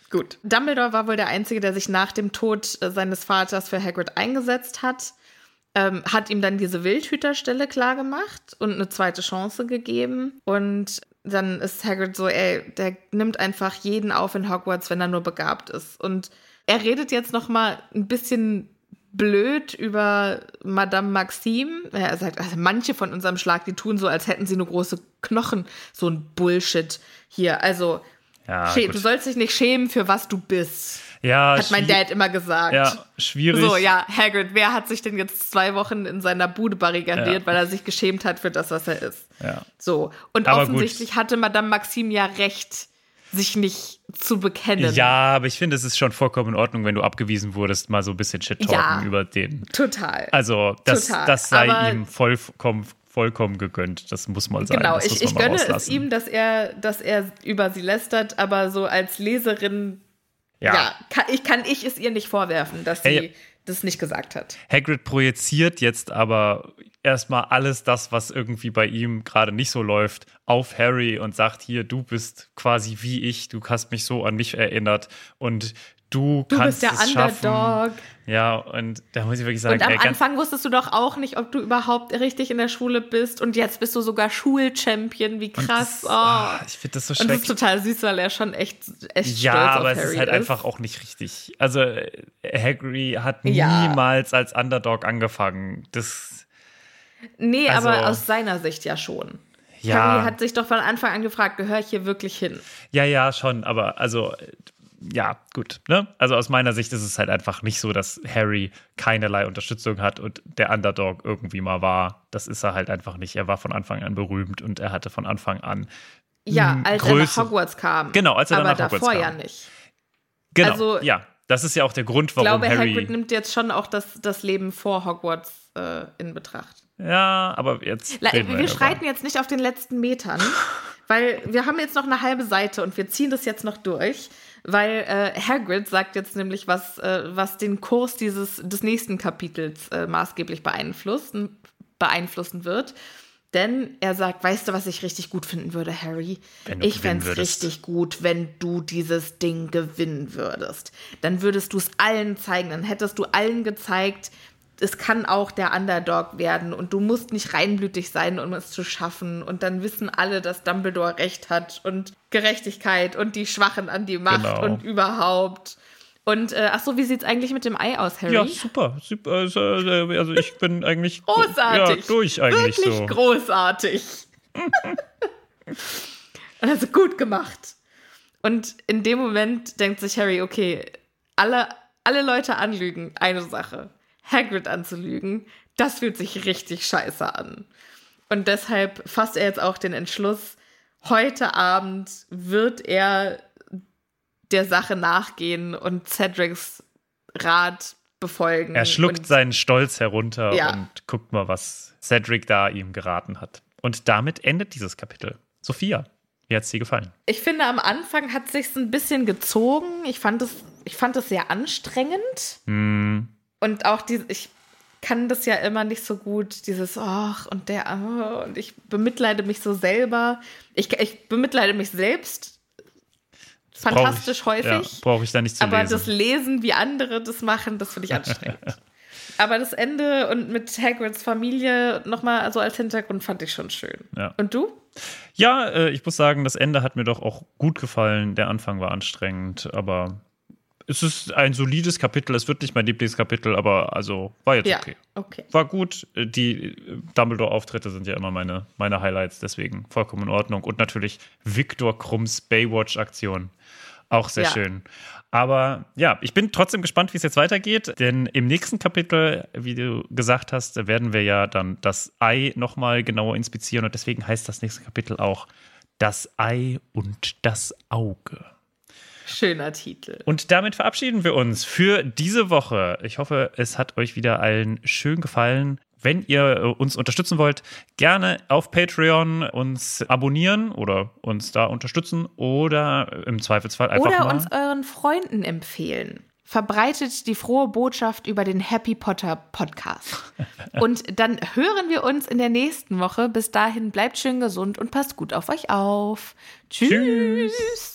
gut. Dumbledore war wohl der Einzige, der sich nach dem Tod äh, seines Vaters für Hagrid eingesetzt hat. Ähm, hat ihm dann diese Wildhüterstelle klargemacht und eine zweite Chance gegeben. Und dann ist Hagrid so, ey, der nimmt einfach jeden auf in Hogwarts, wenn er nur begabt ist. Und er redet jetzt noch mal ein bisschen blöd über Madame Maxime. Er sagt, also manche von unserem Schlag, die tun so, als hätten sie nur große Knochen. So ein Bullshit hier. Also, ja. Gut. du sollst dich nicht schämen für was du bist, ja, hat mein Dad immer gesagt. Ja, schwierig. So, ja, Hagrid, wer hat sich denn jetzt zwei Wochen in seiner Bude barrikadiert, Ja. weil er sich geschämt hat für das, was er ist? Ja. So. Und Aber offensichtlich hatte Madame Maxime ja recht. Sich nicht zu bekennen. Ja, aber ich finde, es ist schon vollkommen in Ordnung, wenn du abgewiesen wurdest, mal so ein bisschen Shit talken Ja. über den. Total. Also, das, Total. das sei Aber- ihm vollkommen, vollkommen gegönnt. Das muss mal sein. Genau, ich, ich gönne es ihm, dass er, dass er über sie lästert, aber so als Leserin, ja, Ja. kann, ich, kann ich es ihr nicht vorwerfen, dass sie Hey. das nicht gesagt hat. Hagrid projiziert jetzt aber erstmal alles das, was irgendwie bei ihm gerade nicht so läuft, auf Harry und sagt: Hier, du bist quasi wie ich, du hast mich so an mich erinnert und du, Du kannst bist der es schaffen. Underdog. Ja, und da muss ich wirklich sagen, Und am ey, Anfang wusstest du doch auch nicht, ob du überhaupt richtig in der Schule bist. Und jetzt bist du sogar Schulchampion. Wie krass. das, oh. ah, ich finde das so Und das ist schrecklich. total süß, weil er schon echt, echt Ja, stolz aber auf es Harry ist halt einfach auch nicht richtig. Also, äh, Hagrid hat Ja. niemals als Underdog angefangen. Das, Nee, Also- aber aus seiner Sicht ja schon. Ja. Harry hat sich doch von Anfang an gefragt, gehöre ich hier wirklich hin? ja, ja, schon, aber also, ja, gut. Ne? Also aus meiner Sicht ist es halt einfach nicht so, dass Harry keinerlei Unterstützung hat und der Underdog irgendwie mal war. Das ist er halt einfach nicht. Er war von Anfang an berühmt und er hatte von Anfang an. Ja, als er nach Größe. Hogwarts kam. Genau, als er aber nach Hogwarts davor kam. ja nicht. Genau, Also- ja. Das ist ja auch der Grund, Ich warum glaube, Harry. Hagrid nimmt jetzt schon auch das, das Leben vor Hogwarts äh, in Betracht. Ja, aber jetzt. La- wir über- schreiten jetzt nicht auf den letzten Metern, weil wir haben jetzt noch eine halbe Seite und wir ziehen das jetzt noch durch, weil äh, Hagrid sagt jetzt nämlich, was, äh, was den Kurs dieses, des nächsten Kapitels äh, maßgeblich beeinflussen, beeinflussen wird. Denn er sagt, weißt du, was ich richtig gut finden würde, Harry? Ich fände es richtig gut, wenn du dieses Ding gewinnen würdest. Dann würdest du es allen zeigen, dann hättest du allen gezeigt, es kann auch der Underdog werden und du musst nicht reinblütig sein, um es zu schaffen. Und dann wissen alle, dass Dumbledore Recht hat und Gerechtigkeit und die Schwachen an die Macht Genau. und überhaupt. Und äh, ach so, wie sieht's eigentlich mit dem Ei aus, Harry? Ja, super. super also, äh, also ich bin eigentlich Großartig. Ja, durch eigentlich Wirklich so. großartig. [laughs] also gut gemacht. Und in dem Moment denkt sich Harry, okay, alle, alle Leute anlügen, eine Sache. Hagrid anzulügen, das fühlt sich richtig scheiße an. Und deshalb fasst er jetzt auch den Entschluss, heute Abend wird er der Sache nachgehen und Cedrics Rat befolgen. Er schluckt seinen Stolz herunter Ja. und guckt mal, was Cedric da ihm geraten hat. Und damit endet dieses Kapitel. Sophia, wie hat's dir gefallen? Ich finde, am Anfang hat sich's ein bisschen gezogen. Ich fand es, ich fand es sehr anstrengend. Hm, Und auch diese, ich kann das ja immer nicht so gut, dieses, ach, und der, ah, und ich bemitleide mich so selber. Ich, ich bemitleide mich selbst das brauch fantastisch ich, häufig. Ja, Brauche ich da nicht zu aber lesen. das Lesen, wie andere das machen, das finde ich anstrengend. [laughs] aber das Ende und mit Hagrids Familie nochmal also als Hintergrund fand ich schon schön. Ja. Und du? Ja, äh, ich muss sagen, das Ende hat mir doch auch gut gefallen. Der Anfang war anstrengend, aber es ist ein solides Kapitel. Es wird nicht mein Lieblingskapitel, aber also war jetzt Ja, okay. okay. War gut. Äh, Die äh, Dumbledore-Auftritte sind ja immer meine, meine Highlights, deswegen vollkommen in Ordnung. Und natürlich Victor Krumms Baywatch-Aktion. Auch sehr Ja. schön. Aber ja, ich bin trotzdem gespannt, wie es jetzt weitergeht, denn im nächsten Kapitel, wie du gesagt hast, werden wir ja dann das Ei nochmal genauer inspizieren und deswegen heißt das nächste Kapitel auch Das Ei und das Auge. Schöner Titel. Und damit verabschieden wir uns für diese Woche. Ich hoffe, es hat euch wieder allen schön gefallen. Wenn ihr äh, uns unterstützen wollt, gerne auf Patreon uns abonnieren oder uns da unterstützen oder im Zweifelsfall einfach Oder mal. uns euren Freunden empfehlen. Verbreitet die frohe Botschaft über den Happy Potter Podcast. [laughs] Und dann hören wir uns in der nächsten Woche. Bis dahin bleibt schön gesund und passt gut auf euch auf. Tschüss. Tschüss.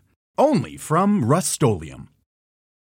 Only from Rust